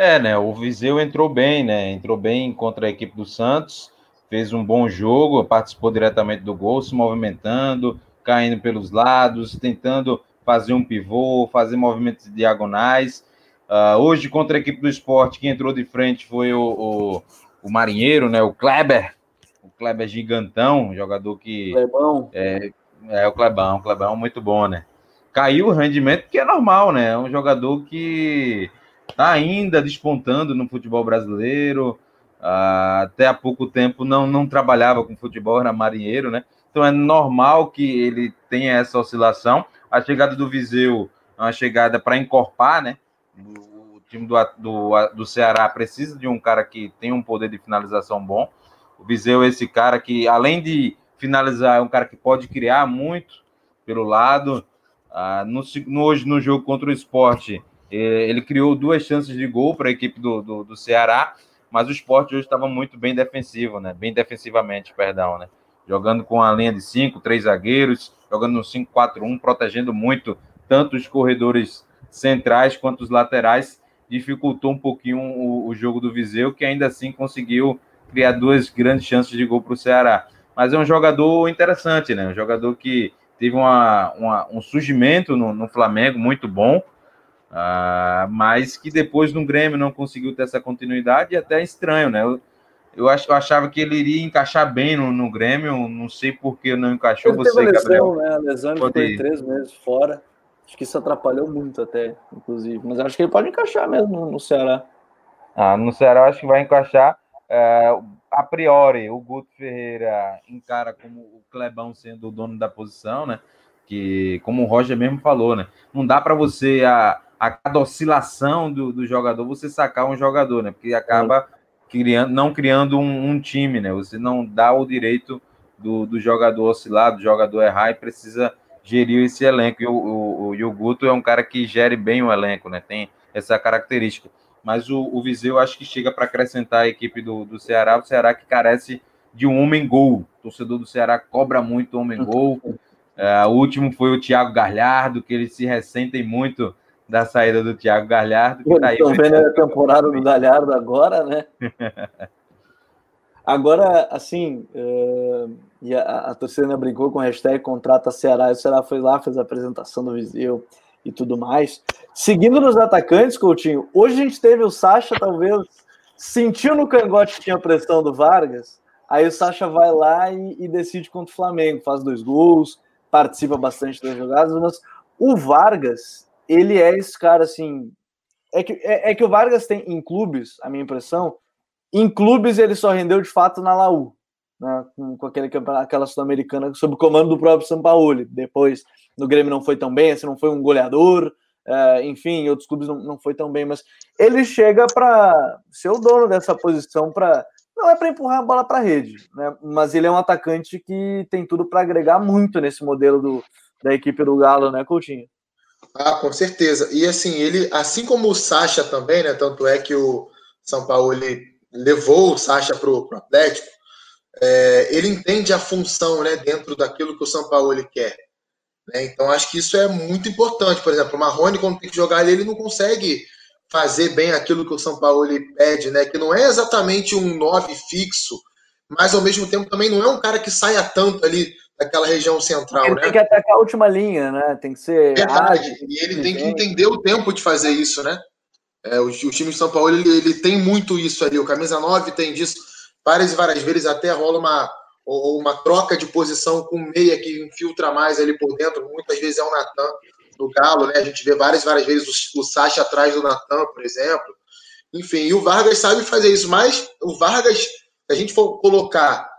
É, né? O Viseu entrou bem, né? Entrou bem contra a equipe do Santos, fez um bom jogo, participou diretamente do gol, se movimentando, caindo pelos lados, tentando fazer um pivô, fazer movimentos diagonais. Uh, hoje, contra a equipe do esporte, quem entrou de frente foi o, o, o Marinheiro, né? O Kleber, o Kleber gigantão, jogador que. Clebão. É, é o Clebão, o Clebão muito bom, né? Caiu o rendimento, que é normal, né? É um jogador que tá ainda despontando no futebol brasileiro. Uh, até há pouco tempo não, não trabalhava com futebol, era marinheiro, né? Então é normal que ele tenha essa oscilação. A chegada do Viseu é uma chegada para encorpar, né? O time do, do, do Ceará precisa de um cara que tem um poder de finalização bom. O Viseu é esse cara que, além de finalizar, é um cara que pode criar muito pelo lado. Ah, no, no, hoje, no jogo contra o esporte, ele criou duas chances de gol para a equipe do, do, do, Ceará, mas o esporte hoje estava muito bem defensivo, né? Bem defensivamente, perdão, né? Jogando com a linha de cinco, três zagueiros, jogando no 5-4-1, protegendo muito tanto os corredores centrais quanto os laterais, dificultou um pouquinho o, o jogo do Viseu, que ainda assim conseguiu criar duas grandes chances de gol para o Ceará. Mas é um jogador interessante, né? Um jogador que teve uma, uma um surgimento no, no, Flamengo muito bom, uh, mas que depois no Grêmio não conseguiu ter essa continuidade e até é estranho, né? Eu, eu, ach, eu achava que ele iria encaixar bem no, no Grêmio, não sei por que não encaixou. Ele você, lesão, Gabriel. Né? A lesão ficou três meses fora. Acho que isso atrapalhou muito até, inclusive. Mas acho que ele pode encaixar mesmo no Ceará. Ah, no Ceará acho que vai encaixar. É, a priori, o Guto Ferreira encara como o Clebão sendo o dono da posição, né? Que, como o Roger mesmo falou, né? Não dá para você, a, a cada oscilação do, do jogador, você sacar um jogador, né? Porque acaba criando, não criando um, um time, né? Você não dá o direito do, do jogador oscilar, do jogador errar e precisa gerir esse elenco. E o, o, o, o Guto é um cara que gere bem o elenco, né? Tem essa característica mas o, o Viseu acho que chega para acrescentar a equipe do, do Ceará, o Ceará que carece de um homem-gol. O torcedor do Ceará cobra muito homem-gol. <laughs> É, o último foi o Thiago Galhardo, que eles se ressentem muito da saída do Thiago Galhardo. Que tá aí, vendo a temporada do Galhardo agora, né? <laughs> agora, assim, uh, e a, a torcida brincou com o hashtag contrata Ceará, e o Ceará foi lá, fez a apresentação do Viseu e tudo mais. Seguindo nos atacantes, Coutinho, hoje a gente teve o Sacha, talvez, sentiu no cangote que tinha pressão do Vargas, aí o Sacha vai lá e, e, decide contra o Flamengo, faz dois gols, participa bastante das jogadas, mas o Vargas, ele é esse cara, assim, é que, é, é que o Vargas tem, em clubes, a minha impressão, em clubes ele só rendeu de fato na Laú, né, com, com aquele aquela sul-americana sob o comando do próprio Sampaoli. Depois no Grêmio não foi tão bem, assim, não foi um goleador, é, enfim, outros clubes não, não foi tão bem, mas ele chega para ser o dono dessa posição para não é para empurrar a bola para a rede, né? Mas ele é um atacante que tem tudo para agregar muito nesse modelo do, da equipe do Galo, né, Coutinho? Ah, com certeza. E assim, ele, assim como o Sacha também, né? Tanto é que o São Paulo ele levou o Sacha para o Atlético. É, ele entende a função, né, dentro daquilo que o São Paulo ele quer. Né? Então acho que isso é muito importante. Por exemplo, o Marrone, quando tem que jogar ali, ele não consegue fazer bem aquilo que o São Paulo ele pede, né? Que não é exatamente um 9 fixo, mas ao mesmo tempo também não é um cara que saia tanto ali daquela região central, ele né? Tem que atacar a última linha, né? Tem que ser. Verdade. Ágil, e ele tem que entender o tempo de fazer isso, né? É, o, o, time de São Paulo ele, ele tem muito isso ali. O camisa 9 tem disso várias e várias vezes, até rola uma, uma troca de posição com meia que infiltra mais ali por dentro. Muitas vezes é o Natan no Galo, né? A gente vê várias várias vezes o, o Sacha atrás do Natan, por exemplo. Enfim, e o Vargas sabe fazer isso, mas o Vargas, se a gente for colocar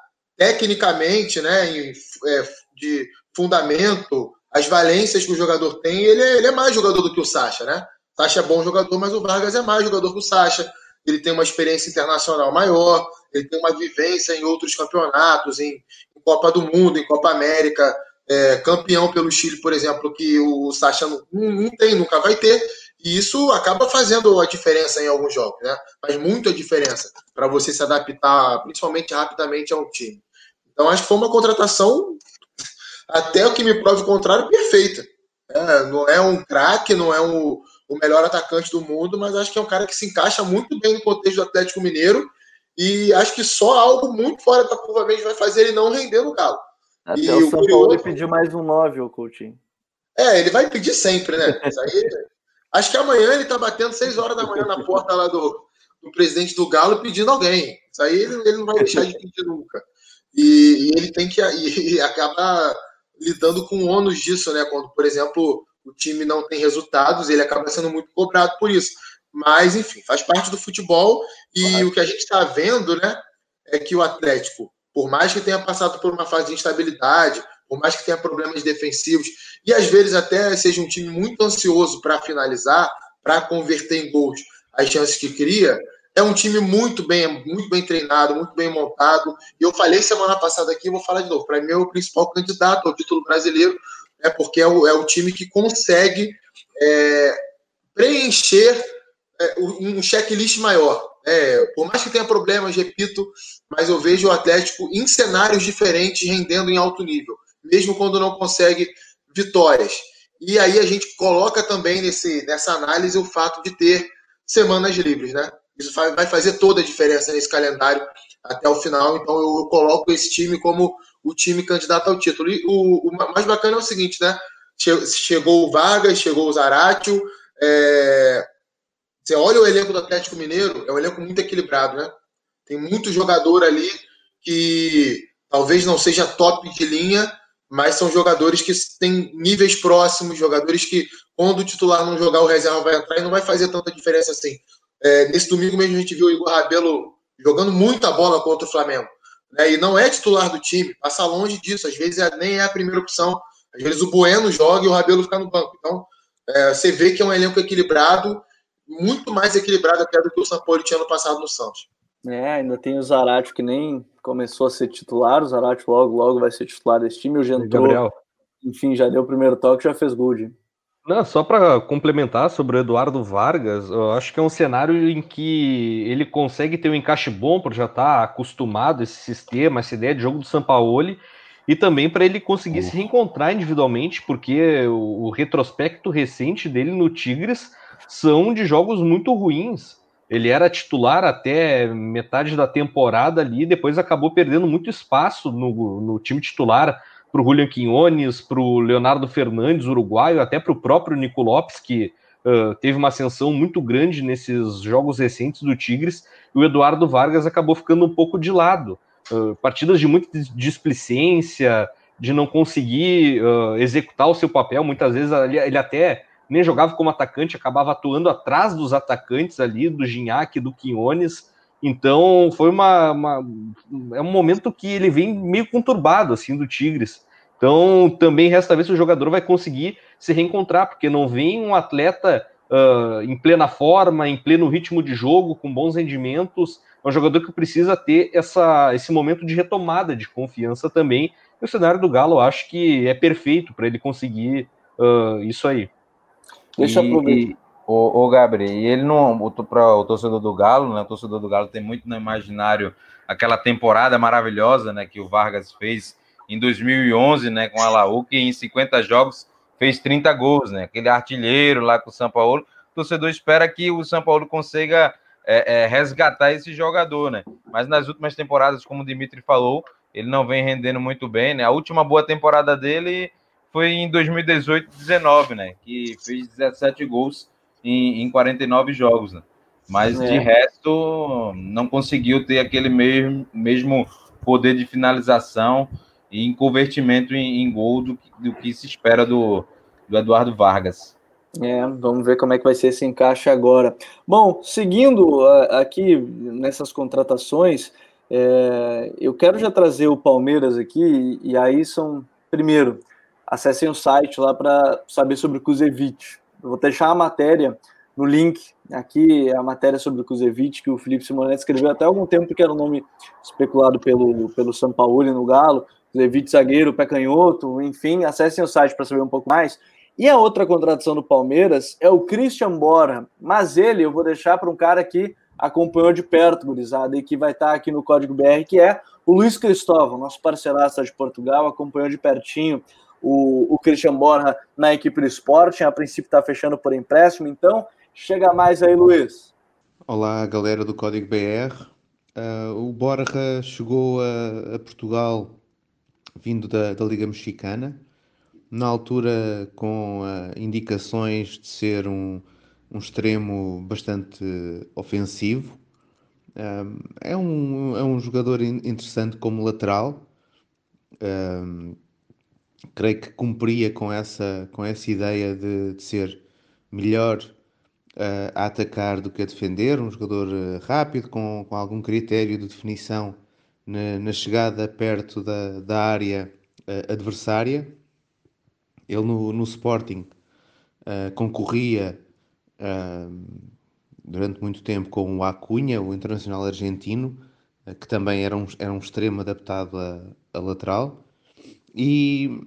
tecnicamente, né, em, é, de fundamento, as valências que o jogador tem, ele é, ele é mais jogador do que o Sacha, né? O Sacha é bom jogador, mas o Vargas é mais jogador que o Sacha. Ele tem uma experiência internacional maior, ele tem uma vivência em outros campeonatos, em, em Copa do Mundo, em Copa América, é, campeão pelo Chile, por exemplo, que o Sacha não, não tem, nunca vai ter. E isso acaba fazendo a diferença em alguns jogos, né? Faz muita diferença para você se adaptar, principalmente rapidamente, a um time. Então, acho que foi uma contratação, até o que me prove o contrário, perfeita. É, não é um craque, não é um, o melhor atacante do mundo, mas acho que é um cara que se encaixa muito bem no contexto do Atlético Mineiro e acho que só algo muito fora da curva mesmo vai fazer ele não render no Galo. Até e o São Paulo curioso... pediu mais um 9, o Coutinho. É, ele vai pedir sempre, né? Aí, acho que amanhã ele tá batendo 6 horas da manhã na porta lá do, do presidente do Galo pedindo alguém. Isso aí ele, ele não vai deixar de pedir nunca. E, e ele tem que <laughs> e, e acaba lidando com o ônus disso, né? Quando, por exemplo, o time não tem resultados, ele acaba sendo muito cobrado por isso. Mas, enfim, faz parte do futebol e o que a gente está vendo, né, é que o Atlético, por mais que tenha passado por uma fase de instabilidade, por mais que tenha problemas defensivos e às vezes até seja um time muito ansioso para finalizar, para converter em gols as chances que cria, é um time muito bem, muito bem treinado, muito bem montado. E eu falei semana passada aqui, vou falar de novo. Para mim é o principal candidato ao título brasileiro, é porque é o, é o time que consegue é, preencher é, um checklist maior. É, por mais que tenha problemas, repito, mas eu vejo o Atlético em cenários diferentes rendendo em alto nível, mesmo quando não consegue vitórias. E aí a gente coloca também nesse, nessa análise o fato de ter semanas livres, né? Isso vai fazer toda a diferença nesse calendário até o final. Então eu coloco esse time como o time candidato ao título. E o, o mais bacana é o seguinte, né? Chegou o Vargas, chegou o Zaratio. É... Você olha o elenco do Atlético Mineiro, é um elenco muito equilibrado, né? Tem muito jogador ali que talvez não seja top de linha, mas são jogadores que têm níveis próximos, jogadores que, quando o titular não jogar, o reserva vai entrar e não vai fazer tanta diferença assim. É, nesse domingo mesmo a gente viu o Igor Rabelo jogando muita bola contra o Flamengo. Né, e não é titular do time, passa longe disso. Às vezes é, nem é a primeira opção. Às vezes o Bueno joga e o Rabelo fica no banco. Então, é, você vê que é um elenco equilibrado, muito mais equilibrado até do que o São Paulo tinha no passado no Santos. É, ainda tem o Zarate que nem começou a ser titular. O Zarate logo, logo vai ser titular desse time. O Gentrou, enfim, já deu o primeiro toque, já fez gol. De... Não, só para complementar sobre o Eduardo Vargas, eu acho que é um cenário em que ele consegue ter um encaixe bom por já estar tá acostumado a esse sistema, essa ideia de jogo do Sampaoli, e também para ele conseguir se reencontrar individualmente, porque o, o, retrospecto recente dele no Tigres são de jogos muito ruins. Ele era titular até metade da temporada ali, depois acabou perdendo muito espaço no, no time titular para o Julian Quinones, para o Leonardo Fernandes, uruguaio, até para o próprio Nico Lopes, que uh, teve uma ascensão muito grande nesses jogos recentes do Tigres, e o Eduardo Vargas acabou ficando um pouco de lado. Uh, partidas de muita displicência, de não conseguir uh, executar o seu papel, muitas vezes ele, ele até nem jogava como atacante, acabava atuando atrás dos atacantes ali, do Ginhaque, do Quinones, Então foi uma, uma, é um momento que ele vem meio conturbado assim do Tigres. Então também resta ver se o jogador vai conseguir se reencontrar, porque não vem um atleta uh, em plena forma, em pleno ritmo de jogo, com bons rendimentos. É um jogador que precisa ter essa, esse momento de retomada de confiança também. E o cenário do Galo acho que é perfeito para ele conseguir uh, isso aí. Deixa eu aproveitar. O, o Gabriel, e ele não, para o torcedor do Galo, né? O torcedor do Galo tem muito no imaginário aquela temporada maravilhosa, né? Que o Vargas fez em 2011, né? Com a Laú, que em 50 jogos fez 30 gols, né? Aquele artilheiro lá com o São Paulo. O torcedor espera que o São Paulo consiga é, é, resgatar esse jogador, né? Mas nas últimas temporadas, como o Dimitri falou, ele não vem rendendo muito bem, né? A última boa temporada dele foi em 2018-19, né? Que fez 17 gols em, em 49 jogos, né? Mas é. de resto, não conseguiu ter aquele mesmo, mesmo poder de finalização e convertimento em, em gol do, do, que se espera do, do Eduardo Vargas. É, vamos ver como é que vai ser esse encaixe agora. Bom, seguindo aqui nessas contratações, é, eu quero já trazer o Palmeiras aqui, e aí são, primeiro, acessem o site lá para saber sobre o Kuzevic. Eu vou deixar a matéria no link aqui, a matéria sobre o Kuzevic, que o Felipe Simonetti escreveu até algum tempo, que era um nome especulado pelo, pelo Paulo no Galo, Kuzevic zagueiro, pé canhoto, enfim, acessem o site para saber um pouco mais. E a outra contratação do Palmeiras é o Christian Bora, mas ele eu vou deixar para um cara que acompanhou de perto, gurizada, e que vai estar aqui no Código BR, que é o Luiz Cristóvão, nosso parceiraço de Portugal, acompanhou de pertinho o, o Christian Borja na equipe do esporte, a princípio está fechando por empréstimo, então chega mais aí, Luiz. Olá, galera do Código BR. Uh, ah, o Borja chegou a, a Portugal vindo da, da, Liga Mexicana, na altura com uh, indicações de ser um, um extremo bastante ofensivo. Uh, é, um, é um jogador interessante como lateral creio que cumpria com essa, com essa ideia de, de ser melhor uh, a atacar do que a defender, um jogador uh, rápido, com, com algum critério de definição na, na chegada perto da, da área uh, adversária. Ele no, no Sporting concorria durante muito tempo com o Acunha, o internacional argentino, que também era um, era um extremo adaptado a, a lateral. E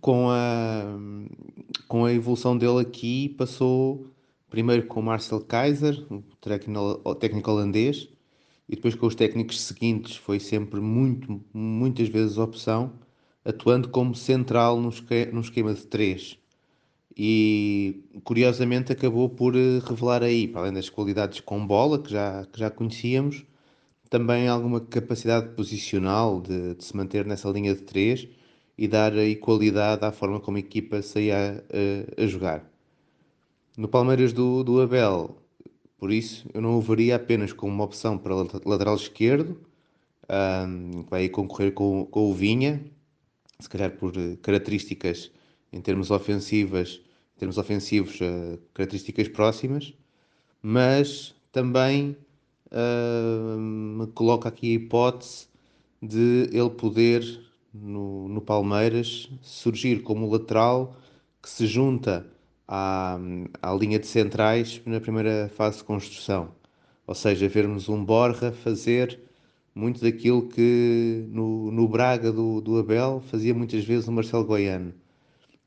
com a, com a evolução dele aqui, passou primeiro com Marcel Kaiser, o técnico, holandês, e depois com os técnicos seguintes, foi sempre muito, muitas vezes opção, atuando como central no, no esquema de três. E curiosamente acabou por eh, revelar aí, para além das qualidades com bola que já, que já conhecíamos, também alguma capacidade posicional de, de se manter nessa linha de três e dar aí qualidade à forma como a equipa saía a, a, a jogar. No Palmeiras do, do Abel, por isso eu não o veria apenas como uma opção para lateral esquerdo, um, vai concorrer com, com o Vinha, se calhar por características em termos ofensivas, em termos ofensivos, uh, características próximas, mas também uh, me coloca aqui a hipótese de ele poder no, no Palmeiras surgir como lateral que se junta à, à linha de centrais na primeira fase de construção. Ou seja, vermos um Borja fazer muito daquilo que no, no Braga do, do Abel fazia muitas vezes o Marcelo Goiano,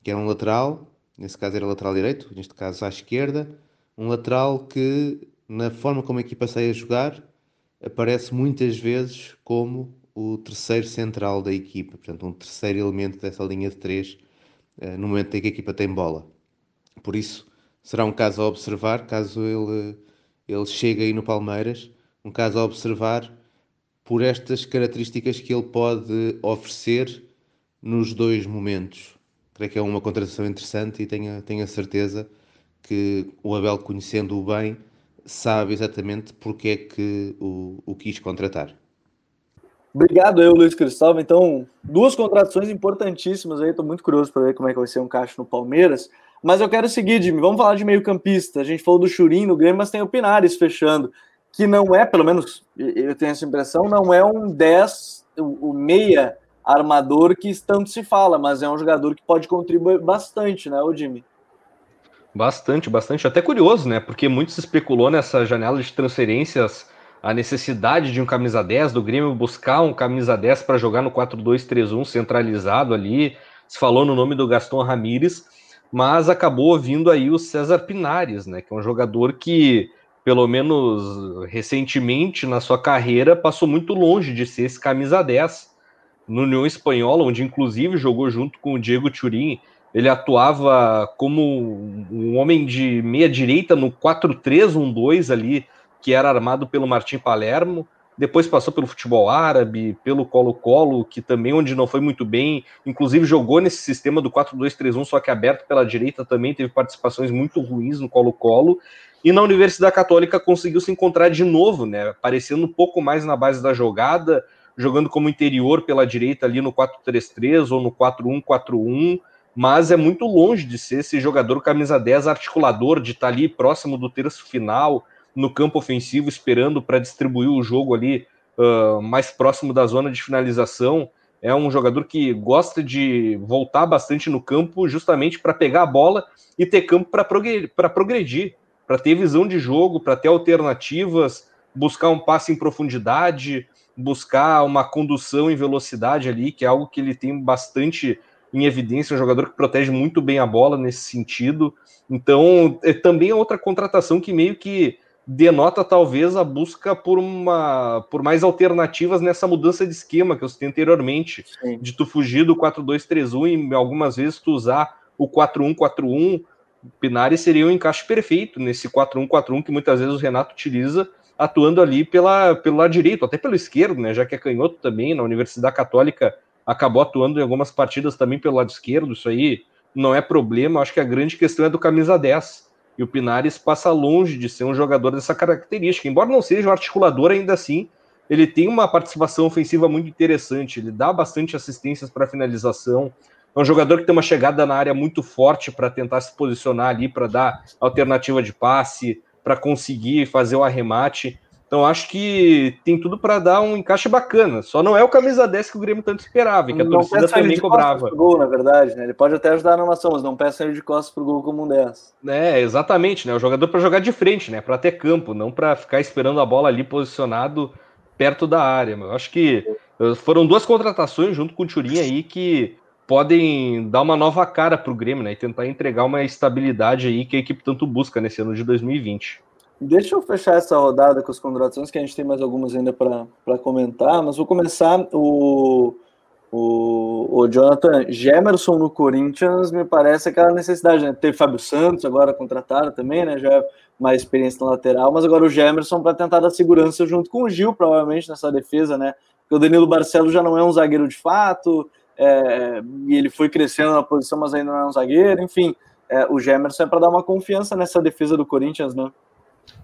que era um lateral, nesse caso era lateral direito, neste caso à esquerda, um lateral que, na forma como a equipa sai a jogar, aparece muitas vezes como o terceiro central da equipa, portanto, um terceiro elemento dessa linha de três uh, no momento em que a equipa tem bola. Por isso, será um caso a observar, caso ele, ele chegue aí no Palmeiras, um caso a observar por estas características que ele pode oferecer nos dois momentos. Creio que é uma contratação interessante e tenho, tenho a certeza que o Abel, conhecendo-o bem, sabe exatamente porque é que o, o quis contratar. Obrigado eu, Luiz Cristóvão. Então, duas contratações importantíssimas aí. Estou muito curioso para ver como é que vai ser um caixa no Palmeiras. Mas eu quero seguir, Jimmy. Vamos falar de meio-campista. A gente falou do Churin no Grêmio, mas tem o Pinares fechando. que não é, pelo menos eu tenho essa impressão, não é um 10, o, o meia armador que tanto se fala, mas é um jogador que pode contribuir bastante, né, o Jimmy? Bastante, bastante. Até curioso, né? Porque muito se especulou nessa janela de transferências a necessidade de um camisa 10, do Grêmio buscar um camisa 10 para jogar no 4-2-3-1 centralizado ali. Se falou no nome do Gaston Ramírez, mas acabou vindo aí o César Pinares, né? Que é um jogador que, pelo menos recentemente na sua carreira, passou muito longe de ser esse camisa 10 no União Espanhola, onde inclusive jogou junto com o Diego Turin ele atuava como um homem de meia direita no 4-3-1-2 ali, que era armado pelo Martim Palermo. Depois passou pelo futebol árabe, pelo Colo-Colo, que também onde não foi muito bem, inclusive jogou nesse sistema do 4-2-3-1, só que aberto pela direita também teve participações muito ruins no Colo-Colo. E na Universidade Católica conseguiu se encontrar de novo, né? Aparecendo um pouco mais na base da jogada, jogando como interior pela direita ali no 4-3-3 ou no 4-1-4-1 mas é muito longe de ser esse jogador camisa 10 articulador, de estar tá ali próximo do terço final, no campo ofensivo, esperando para distribuir o jogo ali uh, mais próximo da zona de finalização. É um jogador que gosta de voltar bastante no campo, justamente para pegar a bola e ter campo para progredir, progredir para ter visão de jogo, para ter alternativas, buscar um passe em profundidade, buscar uma condução em velocidade ali, que é algo que ele tem bastante em evidência, um jogador que protege muito bem a bola nesse sentido. Então, é também é outra contratação que meio que denota talvez a busca por uma por mais alternativas nessa mudança de esquema que eu citei anteriormente, Sim. de tu fugir do 4-2-3-1 e algumas vezes tu usar o 4-1-4-1, Pinares seria um encaixe perfeito nesse 4-1-4-1 que muitas vezes o Renato utiliza, atuando ali pela, pelo lado direito, até pelo esquerdo, né, já que é canhoto também, na Universidade Católica acabou atuando em algumas partidas também pelo lado esquerdo, isso aí não é problema. Acho que a grande questão é do camisa 10. E o Pinares passa longe de ser um jogador dessa característica. Embora não seja um articulador, ainda assim, ele tem uma participação ofensiva muito interessante. Ele dá bastante assistências para finalização. É um jogador que tem uma chegada na área muito forte para tentar se posicionar ali, para dar alternativa de passe, para conseguir fazer o arremate. Então acho que tem tudo para dar um encaixe bacana. Só não é o camisa 10 que o Grêmio tanto esperava e que a não torcida também cobrava. Gol, na verdade, né? Ele pode até ajudar na armação, mas não peça ele de costas pro gol como um 10. É, exatamente, né? O jogador para jogar de frente, né? Para ter campo, não para ficar esperando a bola ali posicionado perto da área. Eu acho que eh, foram duas contratações junto com o Turin aí que podem dar uma nova cara para o Grêmio, né? E tentar entregar uma estabilidade aí que a equipe tanto busca nesse ano de 2020. Deixa eu fechar essa rodada com as contratações, que a gente tem mais algumas ainda para comentar, mas vou começar o, o, o Jonathan Gemerson no Corinthians, me parece aquela necessidade, né? Teve Fábio Santos agora contratado também, né? Já é mais experiência na lateral, mas agora o Gemerson para tentar dar segurança junto com o Gil, provavelmente, nessa defesa, né? Porque o Danilo Barcelo já não é um zagueiro de fato, é, e ele foi crescendo na posição, mas ainda não é um zagueiro, enfim. É, o Gemerson é para dar uma confiança nessa defesa do Corinthians, né?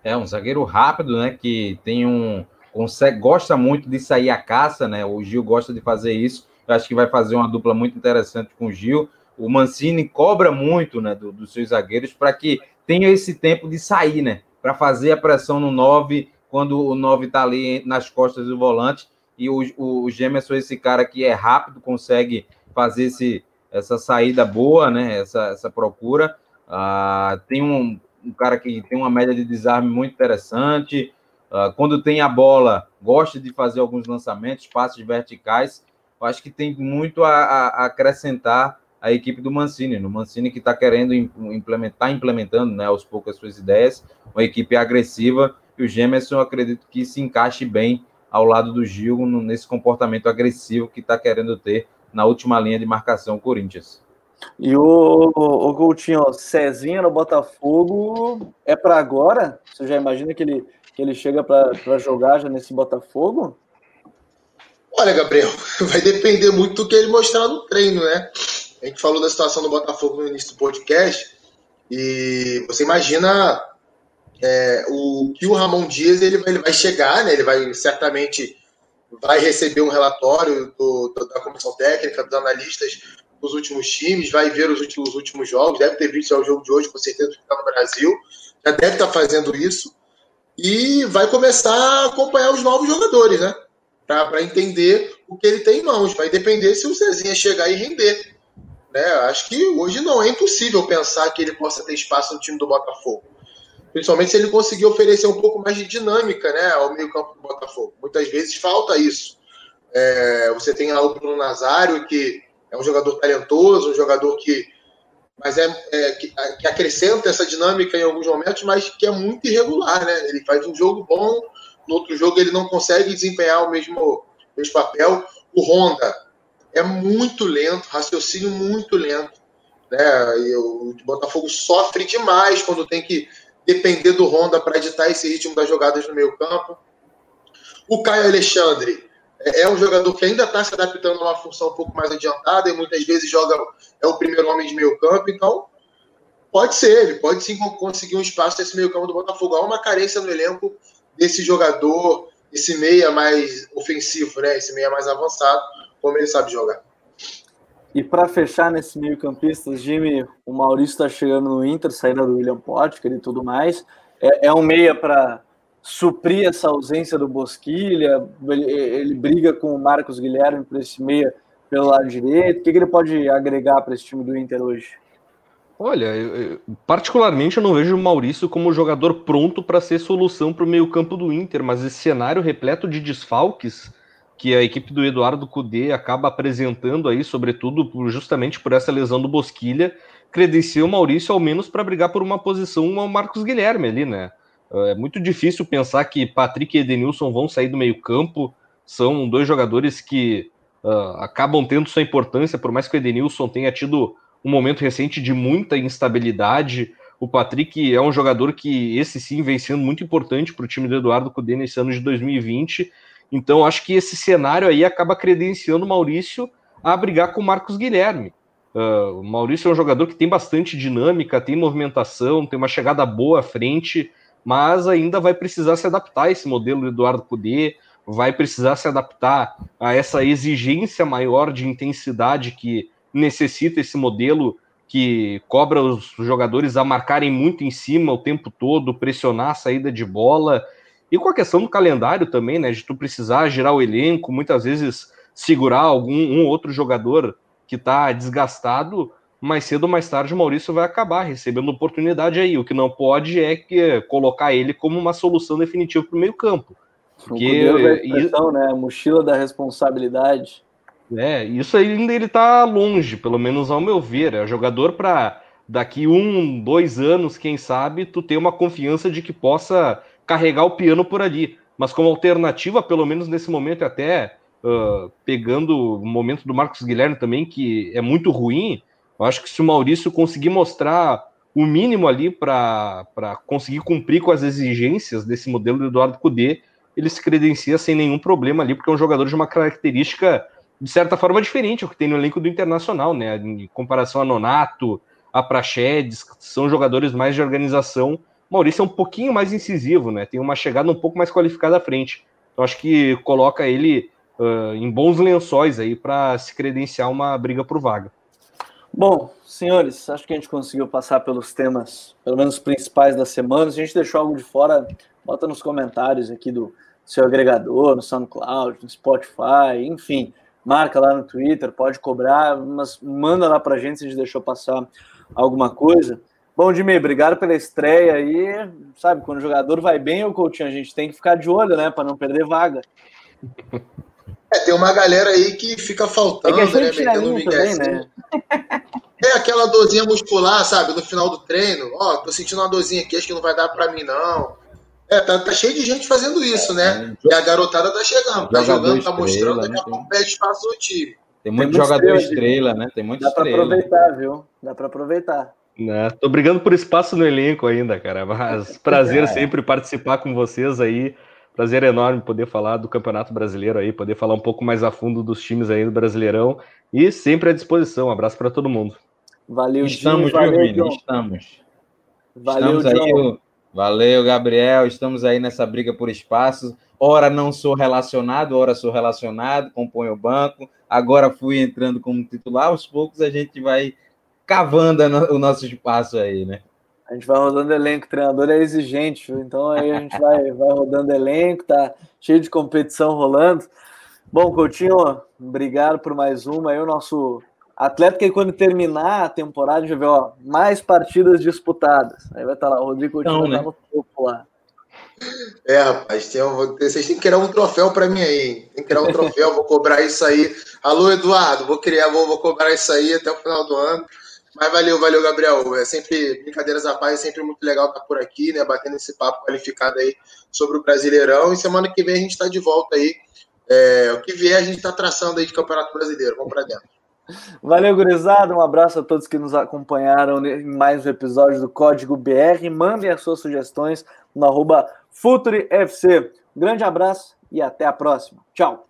É um zagueiro rápido, né? Que tem um consegue gosta muito de sair a caça, né? O Gil gosta de fazer isso. Eu acho que vai fazer uma dupla muito interessante com o Gil. O Mancini cobra muito, né, do, dos seus zagueiros para que tenha esse tempo de sair, né? Para fazer a pressão no 9 quando o 9 está ali nas costas do volante. E o, o, o Gemerson, esse cara que é rápido, consegue fazer esse, essa saída boa, né? Essa, essa procura. Ah, tem um, um cara que tem uma média de desarme muito interessante. Uh, quando tem a bola, gosta de fazer alguns lançamentos, passes verticais. Eu acho que tem muito a, a acrescentar a equipe do Mancini. No Mancini que está querendo implementar, implementando né, aos poucos as suas ideias, uma equipe agressiva. E o Gemerson, acredito que se encaixe bem ao lado do Gil nesse comportamento agressivo que está querendo ter na última linha de marcação Corinthians. E o, o Coutinho, ó, Cezinha no Botafogo é para agora? Você já imagina que ele, que ele chega para jogar já nesse Botafogo? Olha, Gabriel, <laughs> vai depender muito do que ele mostrar no treino, né? A gente falou da situação do Botafogo no início do podcast e você imagina é, o que o Ramon Dias ele, ele vai chegar, né? Ele vai certamente vai receber um relatório do, da comissão técnica, dos analistas dos últimos times, vai ver os últimos, os últimos jogos, deve ter visto o jogo de hoje, com certeza, que está no Brasil, já deve estar tá fazendo isso. e vai começar a acompanhar os novos jogadores, né? Para entender o que ele tem em mãos. Vai depender se o Zezinha chegar e render. Né? Acho que hoje não é impossível pensar que ele possa ter espaço no time do Botafogo. Principalmente se ele conseguir oferecer um pouco mais de dinâmica né, ao meio-campo do Botafogo. Muitas vezes falta isso. É, você tem lá o Bruno Nazário, que é um jogador talentoso, um jogador que mas é, é que, que, acrescenta essa dinâmica em alguns momentos, mas que é muito irregular, né? Ele faz um jogo bom, no outro jogo ele não consegue desempenhar o mesmo, mesmo papel. O Honda é muito lento, raciocínio muito lento, né? E o Botafogo sofre demais quando tem que depender do Honda para editar esse ritmo das jogadas no meio campo. O Caio Alexandre é, um jogador que ainda está se adaptando a uma função um pouco mais adiantada e muitas vezes joga é o primeiro homem de meio campo, então pode ser, ele pode sim conseguir um espaço nesse meio campo do Botafogo. Há uma carência no elenco desse jogador, esse meia mais ofensivo, né? Esse meia mais avançado, como ele sabe jogar. E para fechar nesse meio campista, Jimmy, o Maurício está chegando no Inter, saída do William Potker e tudo mais. É, é um meia para suprir essa ausência do Bosquilha, ele, ele, briga com o Marcos Guilherme por esse meia pelo lado direito. O que, que ele pode agregar para esse time do Inter hoje? Olha, eu, particularmente eu não vejo o Maurício como jogador pronto para ser solução para o meio-campo do Inter, mas esse cenário repleto de desfalques que a equipe do Eduardo Cudê acaba apresentando aí, sobretudo justamente por essa lesão do Bosquilha, credencia o Maurício ao menos para brigar por uma posição ao Marcos Guilherme ali, né? É muito difícil pensar que Patrick e Edenilson vão sair do meio-campo. São dois jogadores que uh, acabam tendo sua importância, por mais que o Edenilson tenha tido um momento recente de muita instabilidade. O Patrick é um jogador que, esse sim, vem sendo muito importante para o time do Eduardo Cudê nesse ano de 2020. Então, acho que esse cenário aí acaba credenciando o Maurício a brigar com o Marcos Guilherme. Uh, o Maurício é um jogador que tem bastante dinâmica, tem movimentação, tem uma chegada boa à frente mas ainda vai precisar se adaptar a esse modelo do Eduardo Cudê, vai precisar se adaptar a essa exigência maior de intensidade que necessita esse modelo que cobra os jogadores a marcarem muito em cima o tempo todo, pressionar a saída de bola. E com a questão do calendário também, né? De tu precisar girar o elenco, muitas vezes segurar algum um outro jogador que está desgastado, mais cedo ou mais tarde o Maurício vai acabar recebendo oportunidade aí. O que não pode é que colocar ele como uma solução definitiva para o meio campo. Porque isso, né? A mochila da responsabilidade. É, isso ainda ele está longe, pelo menos ao meu ver. É jogador para daqui um, dois anos, quem sabe, tu ter uma confiança de que possa carregar o piano por ali. Mas como alternativa, pelo menos nesse momento, até uh, pegando o momento do Marcos Guilherme também, que é muito ruim, eu acho que se o Maurício conseguir mostrar o mínimo ali para conseguir cumprir com as exigências desse modelo do Eduardo Cudê, ele se credencia sem nenhum problema ali, porque é um jogador de uma característica, de certa forma, diferente ao que tem no elenco do Internacional, né? Em comparação a Nonato, a Praxedes, são jogadores mais de organização. Maurício é um pouquinho mais incisivo, né? Tem uma chegada um pouco mais qualificada à frente. Então acho que coloca ele uh, em bons lençóis aí para se credenciar uma briga por vaga. Bom, senhores, acho que a gente conseguiu passar pelos temas, pelo menos principais da semana. Se a gente deixou algo de fora, bota nos comentários aqui do seu agregador, no SoundCloud, no Spotify, enfim, marca lá no Twitter, pode cobrar, mas manda lá pra gente se a gente deixou passar alguma coisa. Bom, Jimmy, obrigado pela estreia aí. Sabe, quando o jogador vai bem, o Coutinho, a gente tem que ficar de olho, né, para não perder vaga. <laughs> É, tem uma galera aí que fica faltando, é que né? Metendo um também, né? É aquela dorzinha muscular, sabe? No final do treino. Ó, tô sentindo uma dorzinha aqui, acho que não vai dar pra mim, não. É, tá, tá cheio de gente fazendo isso, né? É, e a garotada tá chegando, tá jogando, tá mostrando, daqui a pouco pede espaço no time. Tem muito tem jogador estrela, né? Tem muito Dá estrela. Dá pra aproveitar, viu? Dá pra aproveitar. Né? Tô brigando por espaço no elenco ainda, cara. Mas prazer <laughs> é. sempre participar com vocês aí. Prazer enorme poder falar do Campeonato Brasileiro aí, poder falar um pouco mais a fundo dos times aí do Brasileirão e sempre à disposição. Um abraço para todo mundo. Valeu, Estamos, Gil, valeu, Vini? Estamos. Valeu, Estamos aí, Valeu, Gabriel. Estamos aí nessa briga por espaços. Ora não sou relacionado, ora sou relacionado, componho o banco. Agora fui entrando como titular. Aos poucos a gente vai cavando o nosso espaço aí, né? A gente vai rodando elenco, o treinador é exigente, viu? então aí a gente vai, <laughs> vai rodando elenco, tá cheio de competição rolando. Bom, Coutinho, obrigado por mais uma. Aí o nosso atleta que quando terminar a temporada, já vê, ó, mais partidas disputadas. Aí vai estar lá, o Rodrigo Coutinho então, né? no topo lá. É, rapaz, tem, vocês têm que criar um troféu para mim aí. Tem que criar um troféu, vou cobrar isso aí. Alô, Eduardo, vou criar, vou, vou cobrar isso aí até o final do ano. Mas valeu, valeu, Gabriel. É sempre, brincadeiras à paz, é sempre muito legal estar por aqui, né? Batendo esse papo qualificado aí sobre o Brasileirão. E semana que vem a gente está de volta aí. É, o que vier a gente está traçando aí de Campeonato Brasileiro. Vamos para dentro. Valeu, gurizada. Um abraço a todos que nos acompanharam em mais um episódio do Código BR. Mandem as suas sugestões no arroba FutureFC. Grande abraço e até a próxima. Tchau.